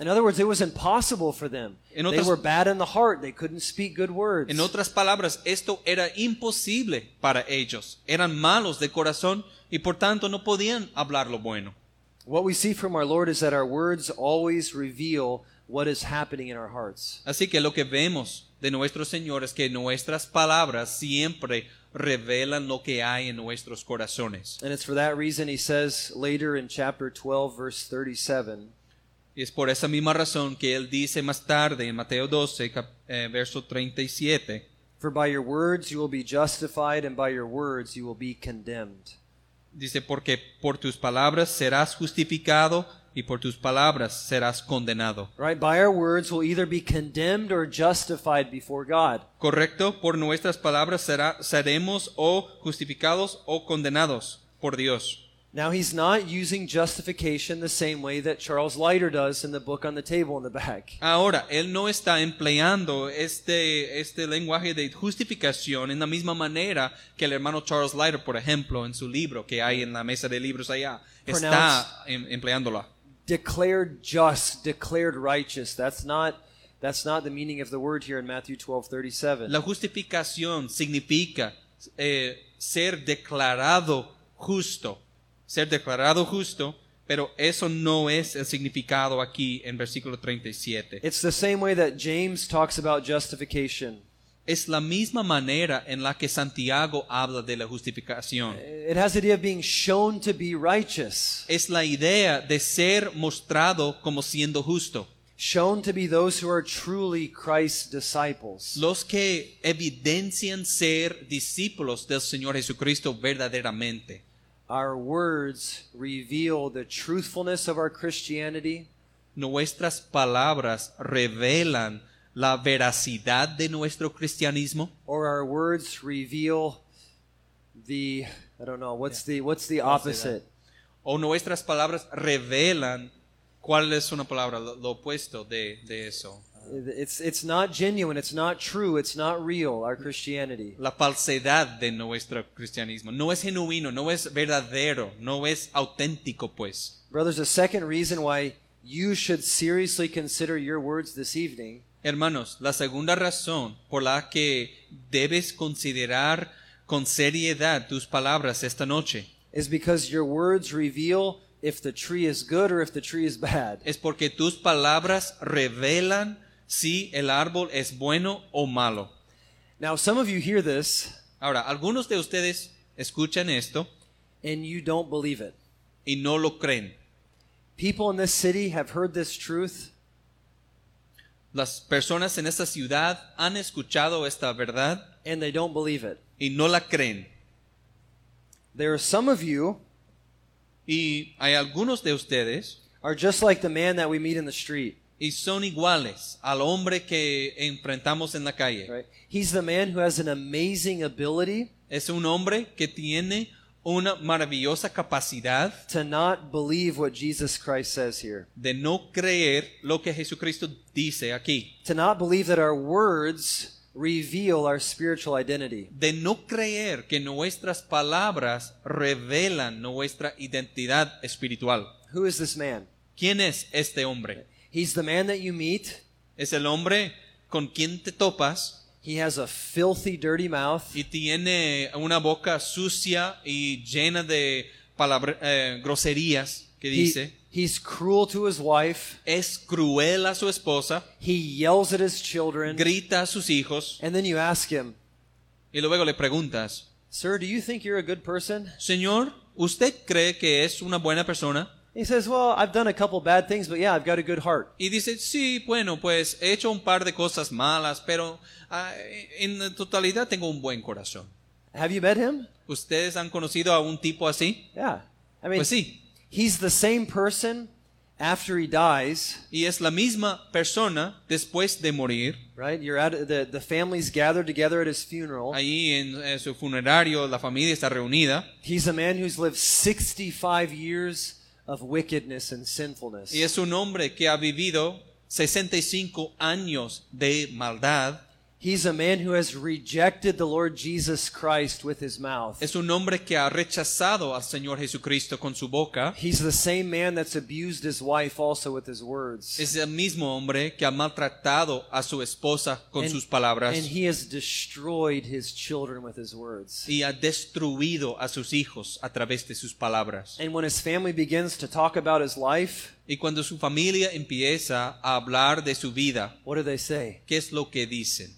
In other words, it was impossible for them. En They were bad in the heart. They couldn't speak good words. En otras palabras, esto era imposible para ellos. Eran malos de corazón y por tanto no podían hablar lo bueno. What we see from our Lord is that our words always reveal what is happening in our hearts. Así que lo que vemos de nuestro Señor es que nuestras palabras siempre revelan lo que hay en nuestros corazones. And it's for that reason he says later in chapter 12, verse 37, Y es por esa misma razón que Él dice más tarde en Mateo 12, cap- eh, verso 37, For by your words you will be justified, and by your words you will be condemned. dice, porque por tus palabras serás justificado y por tus palabras serás condenado. Right? By our words we'll either be condemned or justified before God. Correcto, por nuestras palabras será, seremos o justificados o condenados por Dios. Now he's not using justification the same way that Charles Leiter does in the book on the table in the back. Ahora, él no está empleando este, este lenguaje de justificación en la misma manera que el hermano Charles Leiter, por ejemplo, en su libro que hay en la mesa de libros allá, está em- empleándola. Declared just, declared righteous. That's not that's not the meaning of the word here in Matthew 12:37. La justificación significa eh, ser declarado justo, ser declarado justo, pero eso no es el significado aquí en versículo 37. It's the same way that James talks about justification. Es la misma manera en la que Santiago habla de la justificación. It has the idea of being shown to be righteous, es la idea de ser mostrado como siendo justo. shown to be those who are truly Christ's disciples. Los que evidencian ser discípulos del Señor Jesucristo verdaderamente. Our words reveal the truthfulness of our Christianity Nuestras palabras revelan la veracidad de nuestro cristianismo? or our words reveal the I don't know what's the what's the opposite? ¿O nuestras palabras revelan cuál es una palabra, lo, lo opuesto de, de eso? It's it's not genuine, it's not true, it's not real our Christianity. La falsedad de nuestro cristianismo. No es genuino, no es verdadero, no es auténtico, pues. Brothers, a second reason why you should seriously consider your words this evening Hermanos, la segunda razón por la que debes considerar con seriedad tus palabras esta noche is because your words reveal if the tree is good or if the tree is bad. es porque tus palabras revelan si el árbol es bueno o malo. Now, some of you hear this Ahora, algunos de ustedes escuchan esto and you don't believe it. y no lo creen. People in this city have heard this truth Las personas en esta ciudad han escuchado esta verdad and they don't believe it. y no la creen. There are some of you Y hay algunos de ustedes are just like the man that we meet in the street. Y son iguales al hombre que enfrentamos en la calle. Right? He's the man who has an amazing ability Es un hombre que tiene una maravillosa capacidad to not believe what Jesus Christ says here. de no creer lo que Jesucristo dice aquí. To not believe that our words reveal our spiritual identity. De no creer que nuestras palabras revelan nuestra identidad espiritual. Who is this man? ¿Quién es este hombre? He's the man that you meet. Es el hombre con quien te topas He has a filthy, dirty mouth. y tiene una boca sucia y llena de palabra- eh, groserías que He- dice. he's cruel to his wife. Es cruel a su esposa, He yells at his children. grita a sus hijos And then you ask him, y luego le preguntas, Sir, do you think you're a good person? Señor, ¿usted cree que es una buena persona? He says, Well, I've done a couple bad things, but yeah, I've got a good heart. Y dice, sí, bueno, pues he hecho un par de cosas malas, pero ah, en totalidad tengo un buen corazón. Have you met him? ¿Ustedes han conocido a un tipo así? Yeah. I mean, Pues sí. he's the same person after he dies, Y es la misma persona después de morir. right? You're at the the family's gathered together at his funeral. Ahí en, en su funerario la familia está reunida. He's a man who's lived 65 years of wickedness and sinfulness. Y es un hombre que ha vivido 65 años de maldad. He's a man who has rejected the Lord Jesus Christ with his mouth. Es un hombre que ha rechazado al Señor Jesucristo con su boca. He's the same man that's abused his wife also with his words. Es el mismo hombre que ha maltratado a su esposa con And- sus palabras. And he has destroyed his children with his words. y ha destruido a sus hijos a través de sus palabras. And when his family begins to talk about his life, Y cuando su familia empieza a hablar de su vida, what do they say? ¿qué es lo que dicen?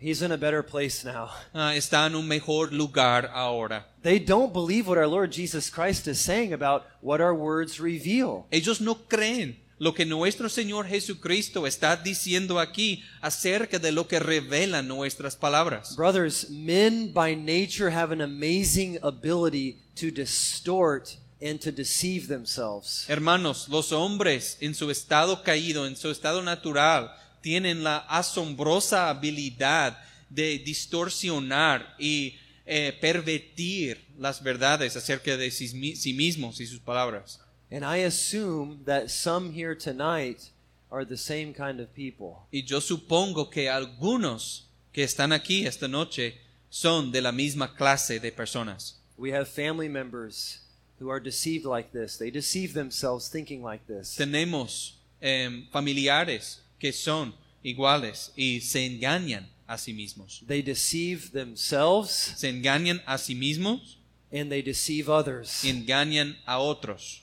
He's in a better place now. Ah, está en un mejor lugar ahora. They don't believe what our Lord Jesus Christ is saying about what our words reveal. Ellos no creen lo que nuestro Señor Jesucristo está diciendo aquí acerca de lo que revelan nuestras palabras. Brothers, men by nature have an amazing ability to distort and to deceive themselves. Hermanos, los hombres en su estado caído, en su estado natural, tienen la asombrosa habilidad de distorsionar y eh, pervertir las verdades acerca de sí, mi- sí mismos y sus palabras. And I assume that some here tonight are the same kind of people. Y yo supongo que algunos que están aquí esta noche son de la misma clase de personas. We have family members who are deceived like this. They deceive themselves thinking like this. Tenemos em, familiares que son iguales y se engañan a sí mismos. They deceive themselves Se engañan a sí mismos and they deceive others. y engañan a otros.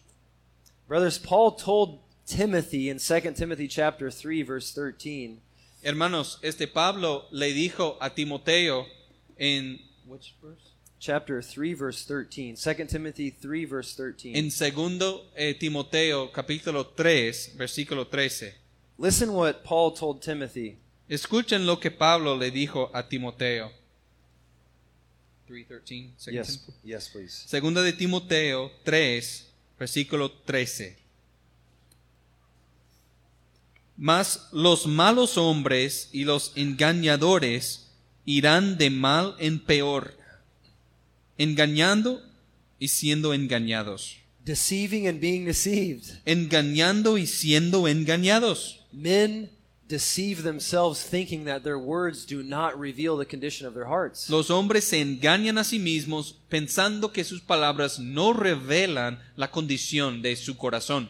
Brothers, Paul told Timothy in 2 Timothy chapter 3 verse 13, Hermanos, este Pablo le dijo a Timoteo en which verse? chapter 3 verse 13. 2 Timothy 3 verse 13. en segundo eh, Timoteo capítulo 3 versículo 13. Listen what Paul told Timothy. Escuchen lo que Pablo le dijo a Timoteo. 3:13, second Yes, yes, please. Segunda de Timoteo 3, versículo 13. Mas los malos hombres y los engañadores irán de mal en peor, engañando y siendo engañados, deceiving and being deceived. engañando y siendo engañados. Men deceive themselves thinking that their words do not reveal the condition of their hearts. Los hombres se engañan a sí mismos pensando que sus palabras no revelan la condición de su corazón.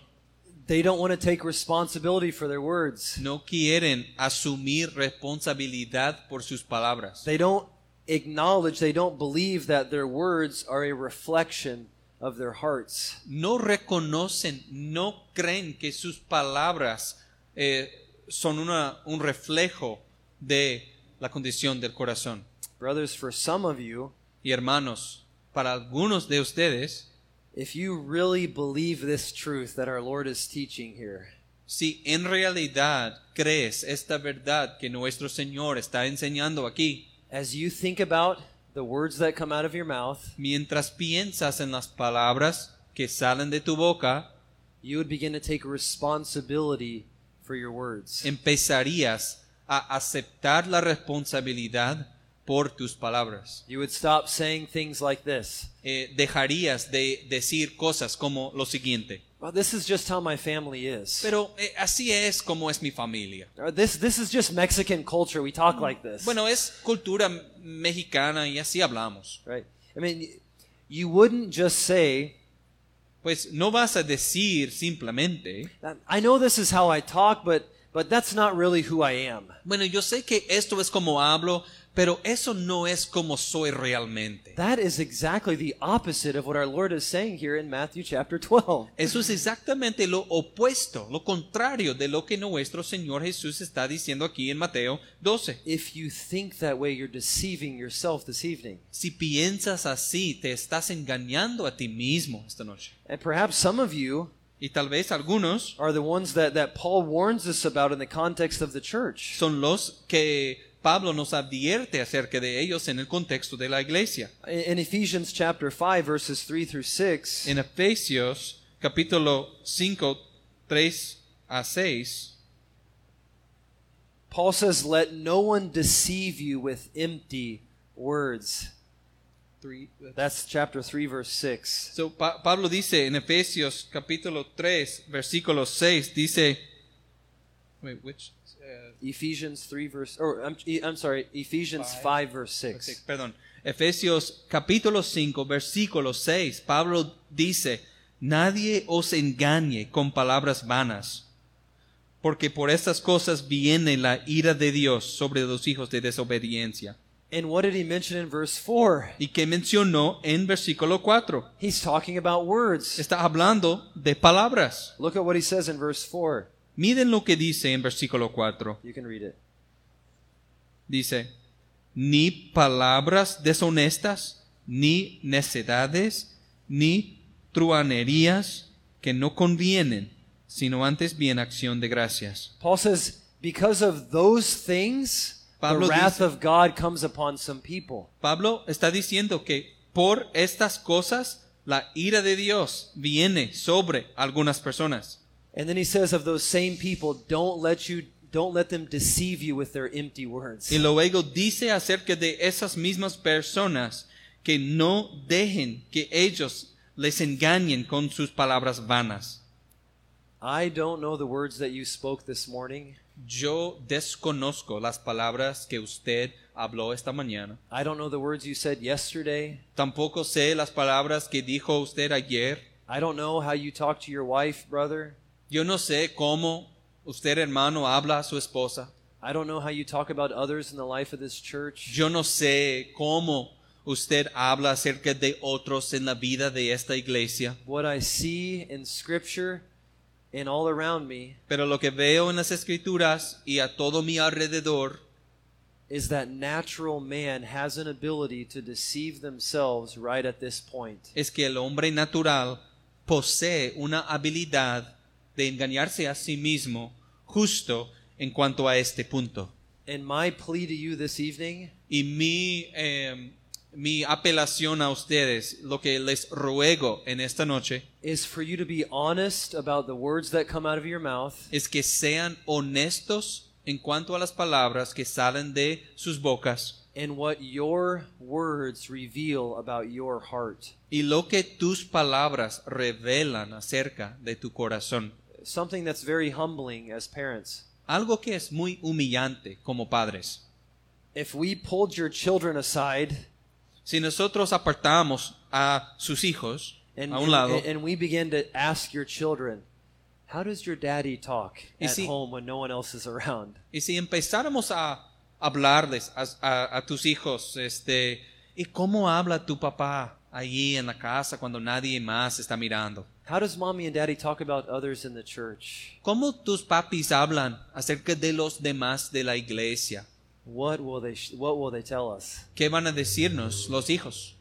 They don't want to take responsibility for their words. No quieren asumir responsabilidad por sus palabras. They don't acknowledge, they don't believe that their words are a reflection of their hearts. No reconocen, no creen que sus palabras eh, son una- un reflejo de la condición del corazón. Brothers, for some of you, Y hermanos, para algunos de ustedes, if you really believe this truth that our Lord is teaching here, si en realidad crees esta verdad que nuestro Señor está enseñando aquí, as you think about the words that come out of your mouth, mientras piensas en las palabras que salen de tu boca, you would begin to take responsibility for your words. empezarías a aceptar la responsabilidad por tus palabras. You would stop saying things like this. Eh, dejarías de decir cosas como lo siguiente. Well, this is just how my family is. Pero eh, así es como es mi familia. Or this this is just Mexican culture. We talk like this. Bueno, es cultura mexicana y así hablamos. right? I mean, you wouldn't just say, Pues no vas a decir simplemente, I know this is how I talk, but but that's not really who I am. bueno, yo sé que esto es como hablo, pero eso no es como soy realmente. That is exactly the opposite of what our Lord is saying here in Matthew chapter 12. Eso es exactamente lo opuesto, lo contrario de lo que nuestro Señor Jesús está diciendo aquí en Mateo 12. If you think that way, you're deceiving yourself this evening. Si piensas así, te estás engañando a ti mismo esta noche. And perhaps some of you Y tal vez algunos are the ones that, that Paul warns us about in the context of the church. son los que Pablo nos advierte acerca de ellos en el contexto de la iglesia. In Ephesians chapter 5, verses 3 through 6, En Efesios capítulo 5, 3 a 6, Paul says, Let no one deceive you with empty words. That's chapter 3, verse 6. So, Pa- Pablo dice en Efesios capítulo 3, versículo 6, dice, wait, which, uh, Ephesians 3, verse, or I'm, I'm sorry, Ephesians 5, verse 6. sí, perdón, Efesios capítulo 5, versículo 6, Pablo dice, nadie os engañe con palabras vanas, porque por estas cosas viene la ira de Dios sobre los hijos de desobediencia. And what did he mention in verse 4? Y que mencionó en versículo 4, He's talking about words. está hablando de palabras. Look at what he says in verse 4. Miren lo que dice en versículo 4. You can read it. Dice, ni palabras deshonestas, ni necedades, ni truanerías que no convienen, sino antes bien acción de gracias. Paul says, because of those things, Pablo the wrath dice- of God comes upon some people. Pablo está diciendo que por estas cosas la ira de Dios viene sobre algunas personas. And then he says of those same people, don't let you don't let them deceive you with their empty words. Y luego dice acerca de esas mismas personas que no dejen que ellos les engañen con sus palabras vanas. I don't know the words that you spoke this morning. Yo desconozco las palabras que usted habló esta mañana. I don't know the words you said yesterday. Tampoco sé las palabras que dijo usted ayer. I don't know how you talk to your wife, brother. Yo no sé cómo usted, hermano, habla a su esposa. I don't know how you talk about others in the life of this church. Yo no sé cómo usted habla acerca de otros en la vida de esta iglesia. What I see in scripture and all around me Pero lo que veo en las escrituras y a todo mi alrededor is that natural man has an ability to deceive themselves right at this point. es que el hombre natural posee una habilidad de engañarse a sí mismo justo en cuanto a este punto. And my plea to you this evening Y mi, eh, mi apelación a ustedes, lo que les ruego en esta noche, is for you to be honest about the words that come out of your mouth es que sean honestos en cuanto a las palabras que salen de sus bocas and what your words reveal about your heart. y lo que tus palabras revelan acerca de tu corazón. Something that's very humbling as parents. Algo que es muy humillante como padres. If we pulled your children aside Si nosotros apartamos a sus hijos and, a un lado and, and we begin to ask your children, how does your daddy talk at si- home when no one else is around? y si empezáramos a hablarles a, a- a tus hijos, este, ¿y cómo habla tu papá allí en la casa cuando nadie más está mirando? How does mommy and daddy talk about others in the church? ¿Cómo tus papis hablan acerca de los demás de la iglesia? What will they what will they tell us? ¿Qué van a decirnos los hijos?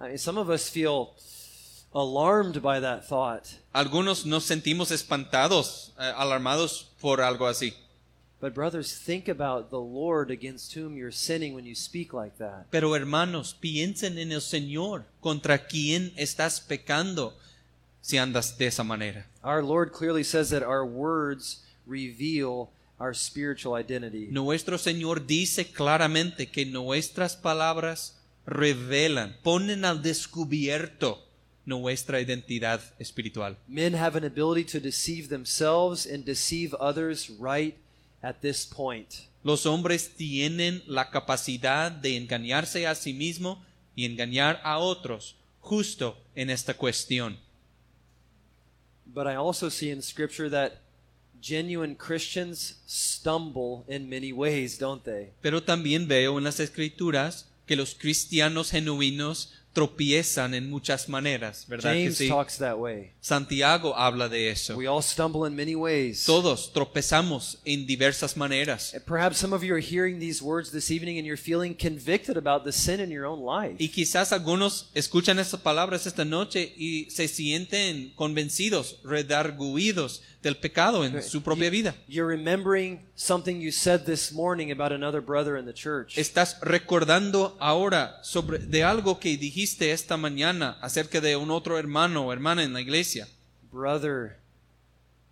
I mean, some of us feel alarmed by that thought. Algunos nos sentimos espantados, eh, alarmados por algo así. But brothers, think about the Lord against whom you're sinning when you speak like that. Pero hermanos, piensen en el Señor contra quien estás pecando si andas de esa manera. Our Lord clearly says that our words reveal our spiritual identity. Nuestro Señor dice claramente que nuestras palabras revelan, ponen al descubierto nuestra identidad espiritual. Men have an ability to deceive themselves and deceive others right at this point. Los hombres tienen la capacidad de engañarse a sí mismo y engañar a otros justo en esta cuestión. But I also see in Scripture that genuine Christians stumble in many ways, don't they? Pero también veo en las escrituras que los cristianos genuinos tropiezan en muchas maneras, ¿verdad que James sí? talks that way. Santiago habla de eso. We all stumble in many ways. Todos tropezamos en diversas maneras. And Perhaps some of you are hearing these words this evening and you're feeling convicted about the sin in your own life. Y quizás algunos escuchan estas palabras esta noche y se sienten convencidos, redarguidos del pecado en su propia vida. You're remembering something you said this morning about another brother in the church. Estás recordando ahora sobre de algo que dijiste esta mañana acerca de un otro hermano o hermana en la iglesia. Brother,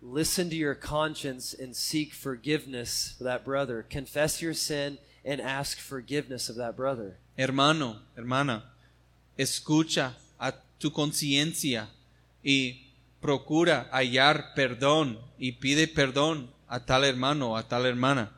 listen to your conscience and seek forgiveness for that brother. Confess your sin and ask forgiveness of that brother. Hermano, hermana, escucha a tu conciencia y procura hallar perdón y pide perdón a tal hermano o a tal hermana.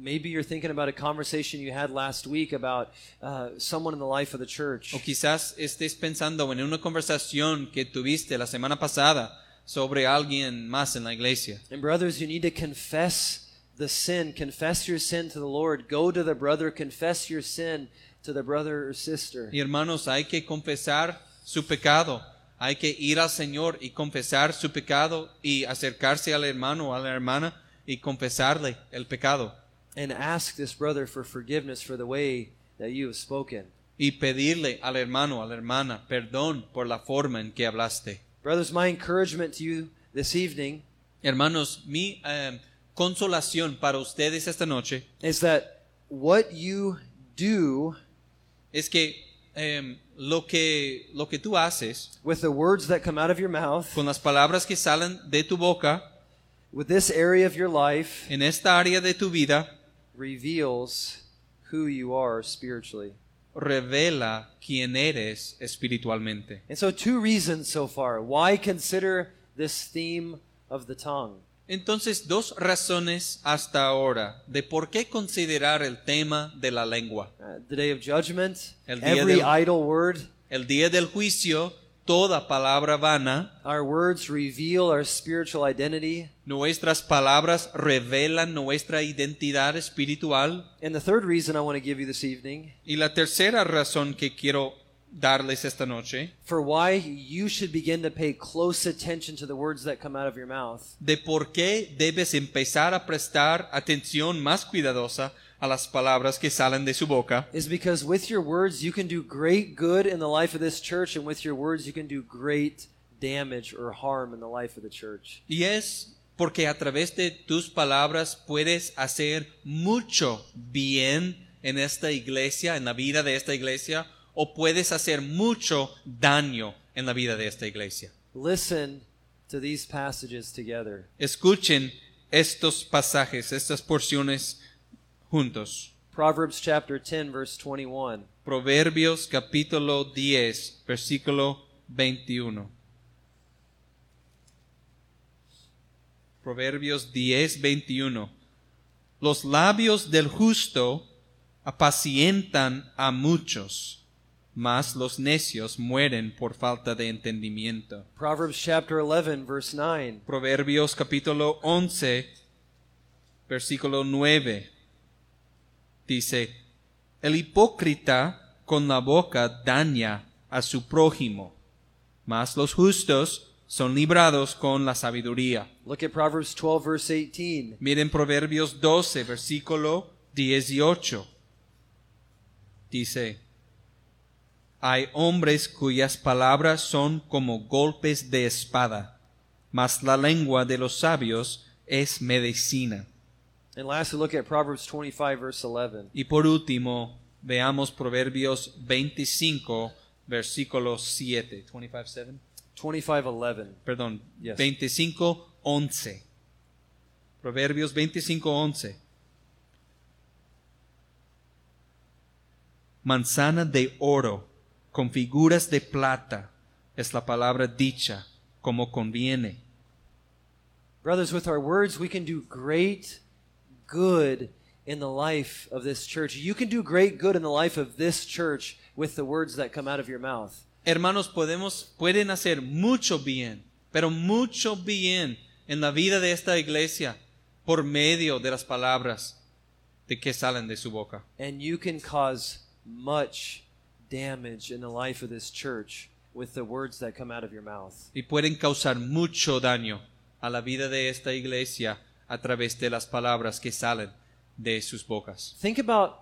Maybe you're thinking about a conversation you had last week about uh, someone in the life of the church. O quizás estés pensando en una conversación que tuviste la semana pasada sobre alguien más en la iglesia. And brothers, you need to confess the sin. Confess your sin to the Lord. Go to the brother. Confess your sin to the brother or sister. Y hermanos, hay que confesar su pecado. Hay que ir al Señor y confesar su pecado y acercarse al hermano o a la hermana y confesarle el pecado. And ask this brother for forgiveness for the way that you have spoken. y pedirle al hermano, a la hermana, perdón por la forma en que hablaste. Brothers, my encouragement to you this evening Hermanos, mi eh, consolación para ustedes esta noche is that what you do es que eh, lo que lo que tú haces with the words that come out of your mouth, con las palabras que salen de tu boca with this area of your life, en esta área de tu vida reveals who you are spiritually. revela quién eres espiritualmente. And so, two reasons so far. Why consider this theme of the tongue? Entonces, dos razones hasta ahora de por qué considerar el tema de la lengua. Uh, the day of judgment, El día every del- idle word, El día del juicio, toda palabra vana our words reveal our spiritual identity. Nuestras palabras revelan nuestra identidad espiritual. And the third reason I want to give you this evening Y la tercera razón que quiero darles esta noche, for why you should begin to pay close attention to the words that come out of your mouth de por qué debes empezar a prestar atención más cuidadosa a las palabras que salen de su boca, is because with your words you can do great good in the life of this church, and with your words you can do great damage or harm in the life of the church. y es porque a través de tus palabras puedes hacer mucho bien en esta iglesia, en la vida de esta iglesia, o puedes hacer mucho daño en la vida de esta iglesia. Listen to these passages together. Escuchen estos pasajes, estas porciones juntos. Proverbs chapter 10, verse 21. Proverbios capítulo 10, versículo 21. Proverbios 10, 21. Los labios del justo apacientan a muchos, mas los necios mueren por falta de entendimiento. Proverbs chapter 11, verse 9. Proverbios capítulo 11, versículo 9. Dice, el hipócrita con la boca daña a su prójimo, mas los justos son librados con la sabiduría. Look at Proverbs 12, verse 18. Miren Proverbios 12, versículo 18. Dice, hay hombres cuyas palabras son como golpes de espada, mas la lengua de los sabios es medicina. And lastly, look at Proverbs 25, verse 11. Y por último, veamos Proverbios 25, versículo 7. 25, 7. 25, 11. Perdón, Yes. 25, 11. Proverbios 25, 11. Manzana de oro con figuras de plata es la palabra dicha como conviene. Brothers, with our words, we can do great good in the life of this church. You can do great good in the life of this church with the words that come out of your mouth. Hermanos, podemos, pueden hacer mucho bien, pero mucho bien en la vida de esta iglesia por medio de las palabras de que salen de su boca. And you can cause much damage in the life of this church with the words that come out of your mouth. y pueden causar mucho daño a la vida de esta iglesia a través de las palabras que salen de sus bocas. Think about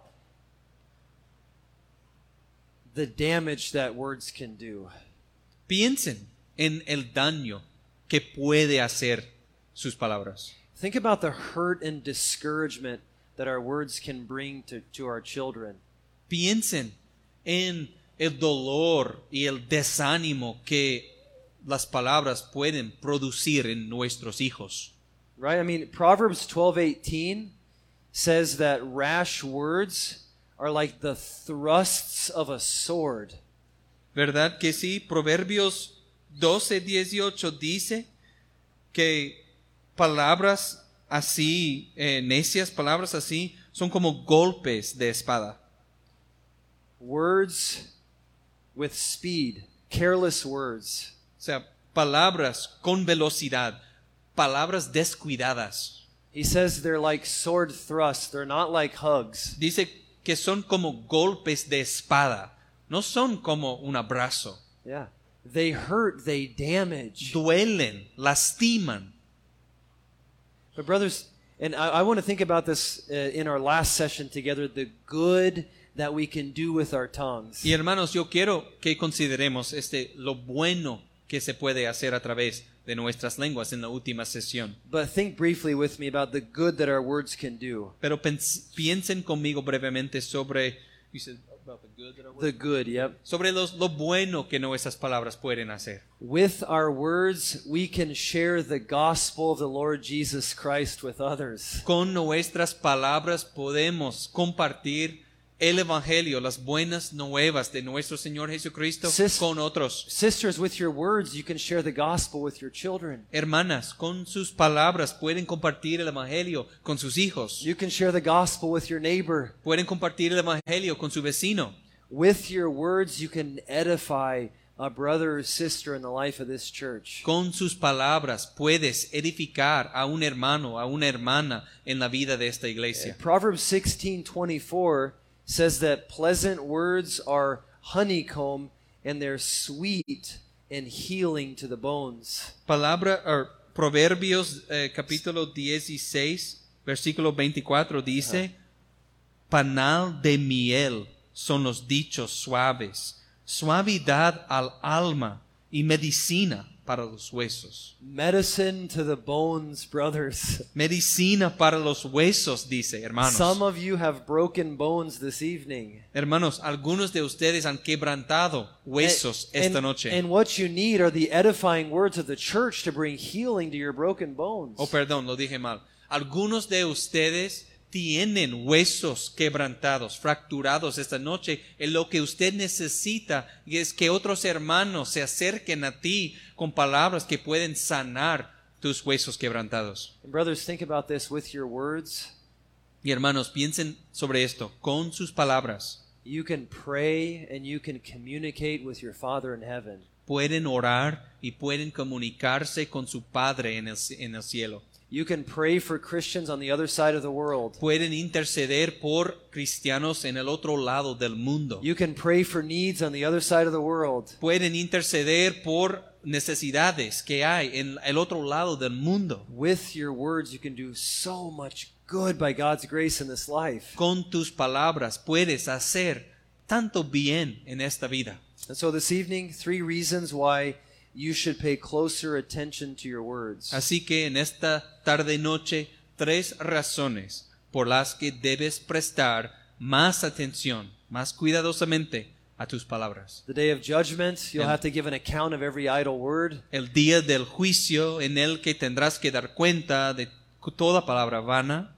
the damage that words can do. Piensen en el daño que puede hacer sus palabras. Think about the hurt and discouragement that our words can bring to, to our children. Piensen en el dolor y el desánimo que las palabras pueden producir en nuestros hijos. Right? I mean, Proverbs 12:18 says that rash words are like the thrusts of a sword. ¿Verdad que sí? Proverbios 12, 18 dice que palabras así, eh, necias palabras así, son como golpes de espada. Words with speed, careless words. O sea, palabras con velocidad, palabras descuidadas. He says they're like sword thrusts, they're not like hugs. Dice que son como golpes de espada, no son como un abrazo. Yeah. They hurt, they damage. Duelen, lastiman. But brothers, and I, I want to think about this uh, in our last session together, the good that we can do with our tongues. Y hermanos, yo quiero que consideremos este lo bueno que se puede hacer a través de nuestras lenguas en la última sesión. But think briefly with me about the good that our words can do. Pero piensen conmigo brevemente sobre you said about the good that our words- The good, yep. sobre los, lo bueno que nuestras palabras pueden hacer. With our words, we can share the gospel of the Lord Jesus Christ with others. Con nuestras palabras podemos compartir el evangelio, las buenas nuevas de nuestro Señor Jesucristo Sis- con otros. Sisters, with your words, you can share the gospel with your children. Hermanas, con sus palabras pueden compartir el evangelio con sus hijos. You can share the gospel with your neighbor. Pueden compartir el evangelio con su vecino. With your words, you can edify a brother or sister in the life of this church. Con sus palabras puedes edificar a un hermano, a una hermana en la vida de esta iglesia. Proverbs 16:24 says that pleasant words are honeycomb and they're sweet and healing to the bones. Palabra, er, Proverbios eh, capítulo 16, versículo 24 dice, panal de miel son los dichos suaves, suavidad al alma y medicina para los huesos. Medicine to the bones, brothers. Medicina para los huesos, dice, hermanos. Some of you have broken bones this evening. Hermanos, algunos de ustedes han quebrantado huesos And- esta and- noche. And what you need are the edifying words of the church to bring healing to your broken bones. Oh, perdón, lo dije mal. Algunos de ustedes tienen huesos quebrantados, fracturados esta noche. Y lo que usted necesita es que otros hermanos se acerquen a ti con palabras que pueden sanar tus huesos quebrantados. And brothers, think about this with your words. Y hermanos, piensen sobre esto con sus palabras. You can pray and you can communicate with your Father in heaven. Pueden orar y pueden comunicarse con su Padre en el, en el cielo. You can pray for Christians on the other side of the world. Pueden interceder por cristianos en el otro lado del mundo. You can pray for needs on the other side of the world. pueden interceder por necesidades que hay en el otro lado del mundo. With your words, you can do so much good by God's grace in this life. Con tus palabras puedes hacer tanto bien en esta vida. And so this evening, three reasons why you should pay closer attention to your words. Así que en esta tarde noche, tres razones por las que debes prestar más atención, más cuidadosamente a tus palabras. The day of judgment, you'll And- have to give an account of every idle word. El día del juicio en el que tendrás que dar cuenta de toda palabra vana,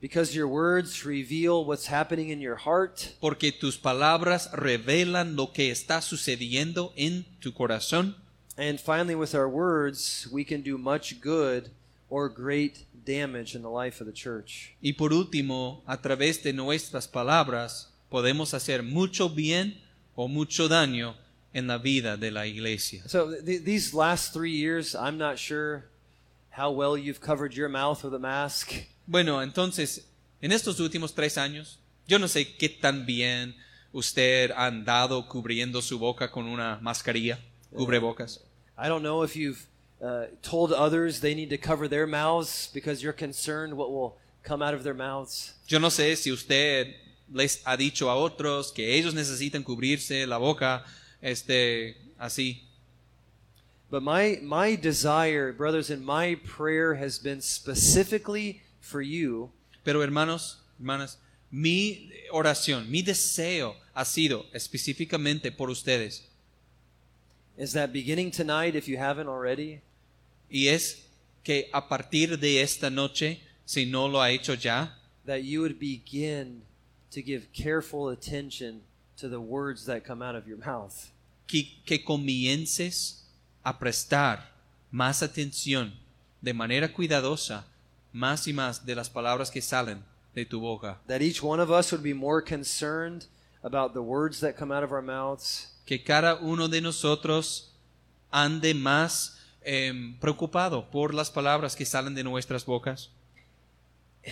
Because your words reveal what's happening in your heart. porque tus palabras revelan lo que está sucediendo en tu corazón. And finally, with our words, we can do much good or great damage in the life of the church. Y por último, a través de nuestras palabras podemos hacer mucho bien o mucho daño en la vida de la iglesia. So, th- these last three years, I'm not sure how well you've covered your mouth with a mask. Bueno, entonces, en estos últimos tres años, yo no sé qué tan bien usted ha andado cubriendo su boca con una mascarilla, cubrebocas. I don't know if you've uh, told others they need to cover their mouths because you're concerned what will come out of their mouths. Yo no sé si usted les ha dicho a otros que ellos necesitan cubrirse la boca, este, así. But my, my desire, brothers, and my prayer has been specifically for you Pero hermanos, hermanas, mi oración, mi deseo ha sido específicamente por ustedes is that beginning tonight, if you haven't already, y es que a partir de esta noche, si no lo ha hecho ya, that you would begin to give careful attention to the words that come out of your mouth. que, que comiences a prestar más atención de manera cuidadosa, más y más de las palabras que salen de tu boca. That each one of us would be more concerned about the words that come out of our mouths Que cada uno de nosotros ande más em, preocupado por las palabras que salen de nuestras bocas.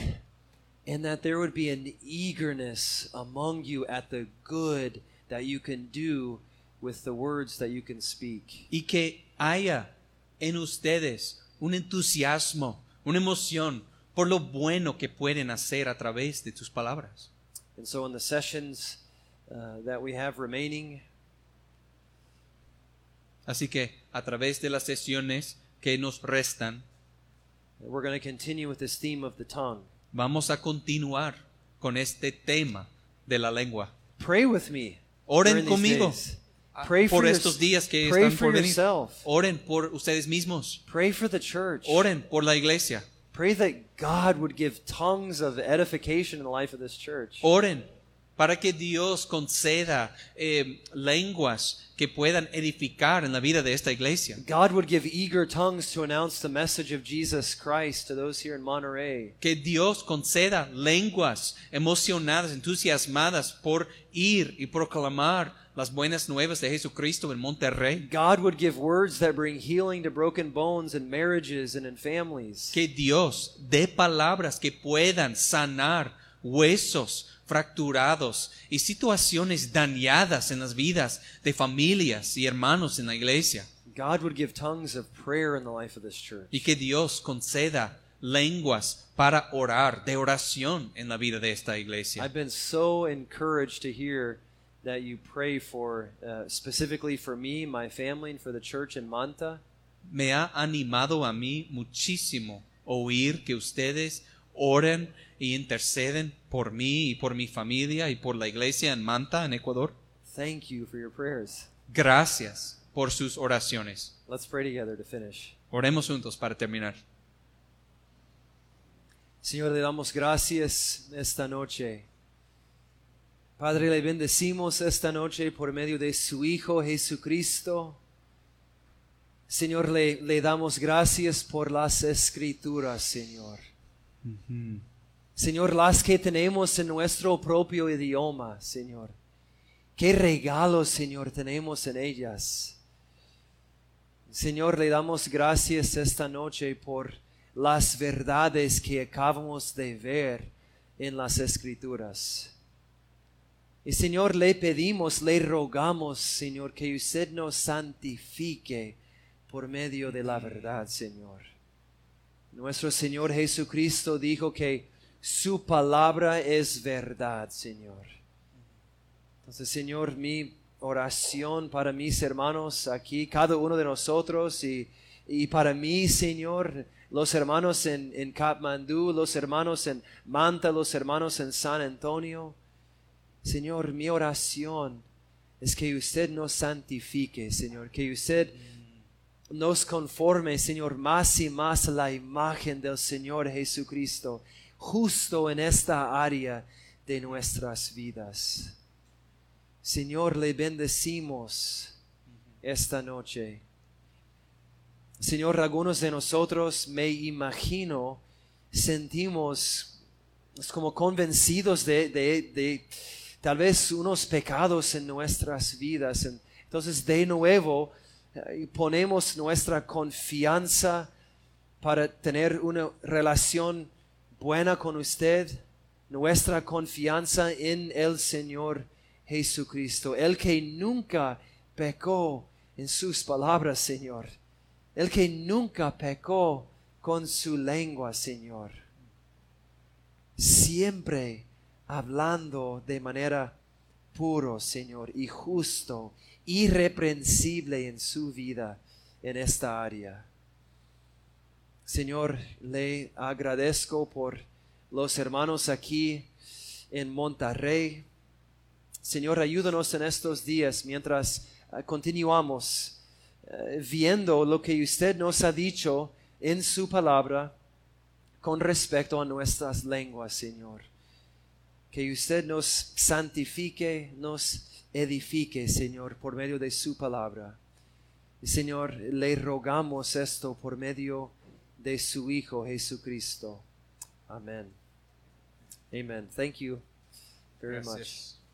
and that there would be an eagerness among you at the good that you can do with the words that you can speak. y que haya en ustedes un entusiasmo, una emoción por lo bueno que pueden hacer a través de tus palabras. And so, in the sessions uh, that we have remaining, Así que a través de las sesiones que nos restan, we're going to continue with this theme of the tongue. vamos a continuar con este tema de la lengua. Pray with me. Oren conmigo. Pray por estos días que están por venir. yourself. Oren por ustedes mismos. Pray for the church. Oren por la iglesia. Pray that God would give tongues of edification in the life of this church. Oren para que Dios conceda eh, lenguas que puedan edificar en la vida de esta iglesia. God would give eager tongues to announce the message of Jesus Christ to those here in Monterey. Que Dios conceda lenguas emocionadas, entusiasmadas por ir y proclamar las buenas nuevas de Jesucristo en Monterrey. God would give words that bring healing to broken bones in marriages and in families. Que Dios dé palabras que puedan sanar huesos fracturados y situaciones dañadas en las vidas de familias y hermanos en la iglesia. God would give tongues of prayer in the life of this church. Y que Dios conceda lenguas para orar, de oración en la vida de esta iglesia. I've been so encouraged to hear that you pray for, uh, specifically for me, my family, and for the church in Manta. me ha animado a mí muchísimo oír que ustedes oren y interceden por mí y por mi familia y por la iglesia en Manta, en Ecuador. Thank you for your prayers. Gracias por sus oraciones. Let's pray together to finish. Oremos juntos para terminar. Señor, le damos gracias esta noche. Padre, le bendecimos esta noche por medio de su Hijo Jesucristo. Señor, le, le damos gracias por las escrituras, Señor. Señor, las que tenemos en nuestro propio idioma, Señor. Qué regalos, Señor, tenemos en ellas. Señor, le damos gracias esta noche por las verdades que acabamos de ver en las escrituras. Y Señor, le pedimos, le rogamos, Señor, que usted nos santifique por medio de la verdad, Señor. Nuestro Señor Jesucristo dijo que su palabra es verdad, Señor. Entonces, Señor, mi oración para mis hermanos aquí, cada uno de nosotros y, y para mí, Señor, los hermanos en, en Kathmandú, los hermanos en Manta, los hermanos en San Antonio. Señor, mi oración es que usted nos santifique, Señor, que usted nos conforme, Señor, más y más a la imagen del Señor Jesucristo, justo en esta área de nuestras vidas. Señor, le bendecimos esta noche. Señor, algunos de nosotros, me imagino, sentimos como convencidos de, de, de tal vez unos pecados en nuestras vidas. Entonces, de nuevo, eh, ponemos nuestra confianza para tener una relación buena con usted, nuestra confianza en el Señor Jesucristo, el que nunca pecó en sus palabras, Señor, el que nunca pecó con su lengua, Señor, siempre hablando de manera puro, Señor, y justo, irreprensible en su vida en esta área. Señor, le agradezco por los hermanos aquí en Monterrey. Señor, ayúdanos en estos días mientras uh, continuamos uh, viendo lo que usted nos ha dicho en su palabra con respecto a nuestras lenguas, Señor. Que usted nos santifique, nos edifique, Señor, por medio de su palabra. Señor, le rogamos esto por medio de su Hijo Jesucristo. Amen. Amen. Thank you very Gracias. much.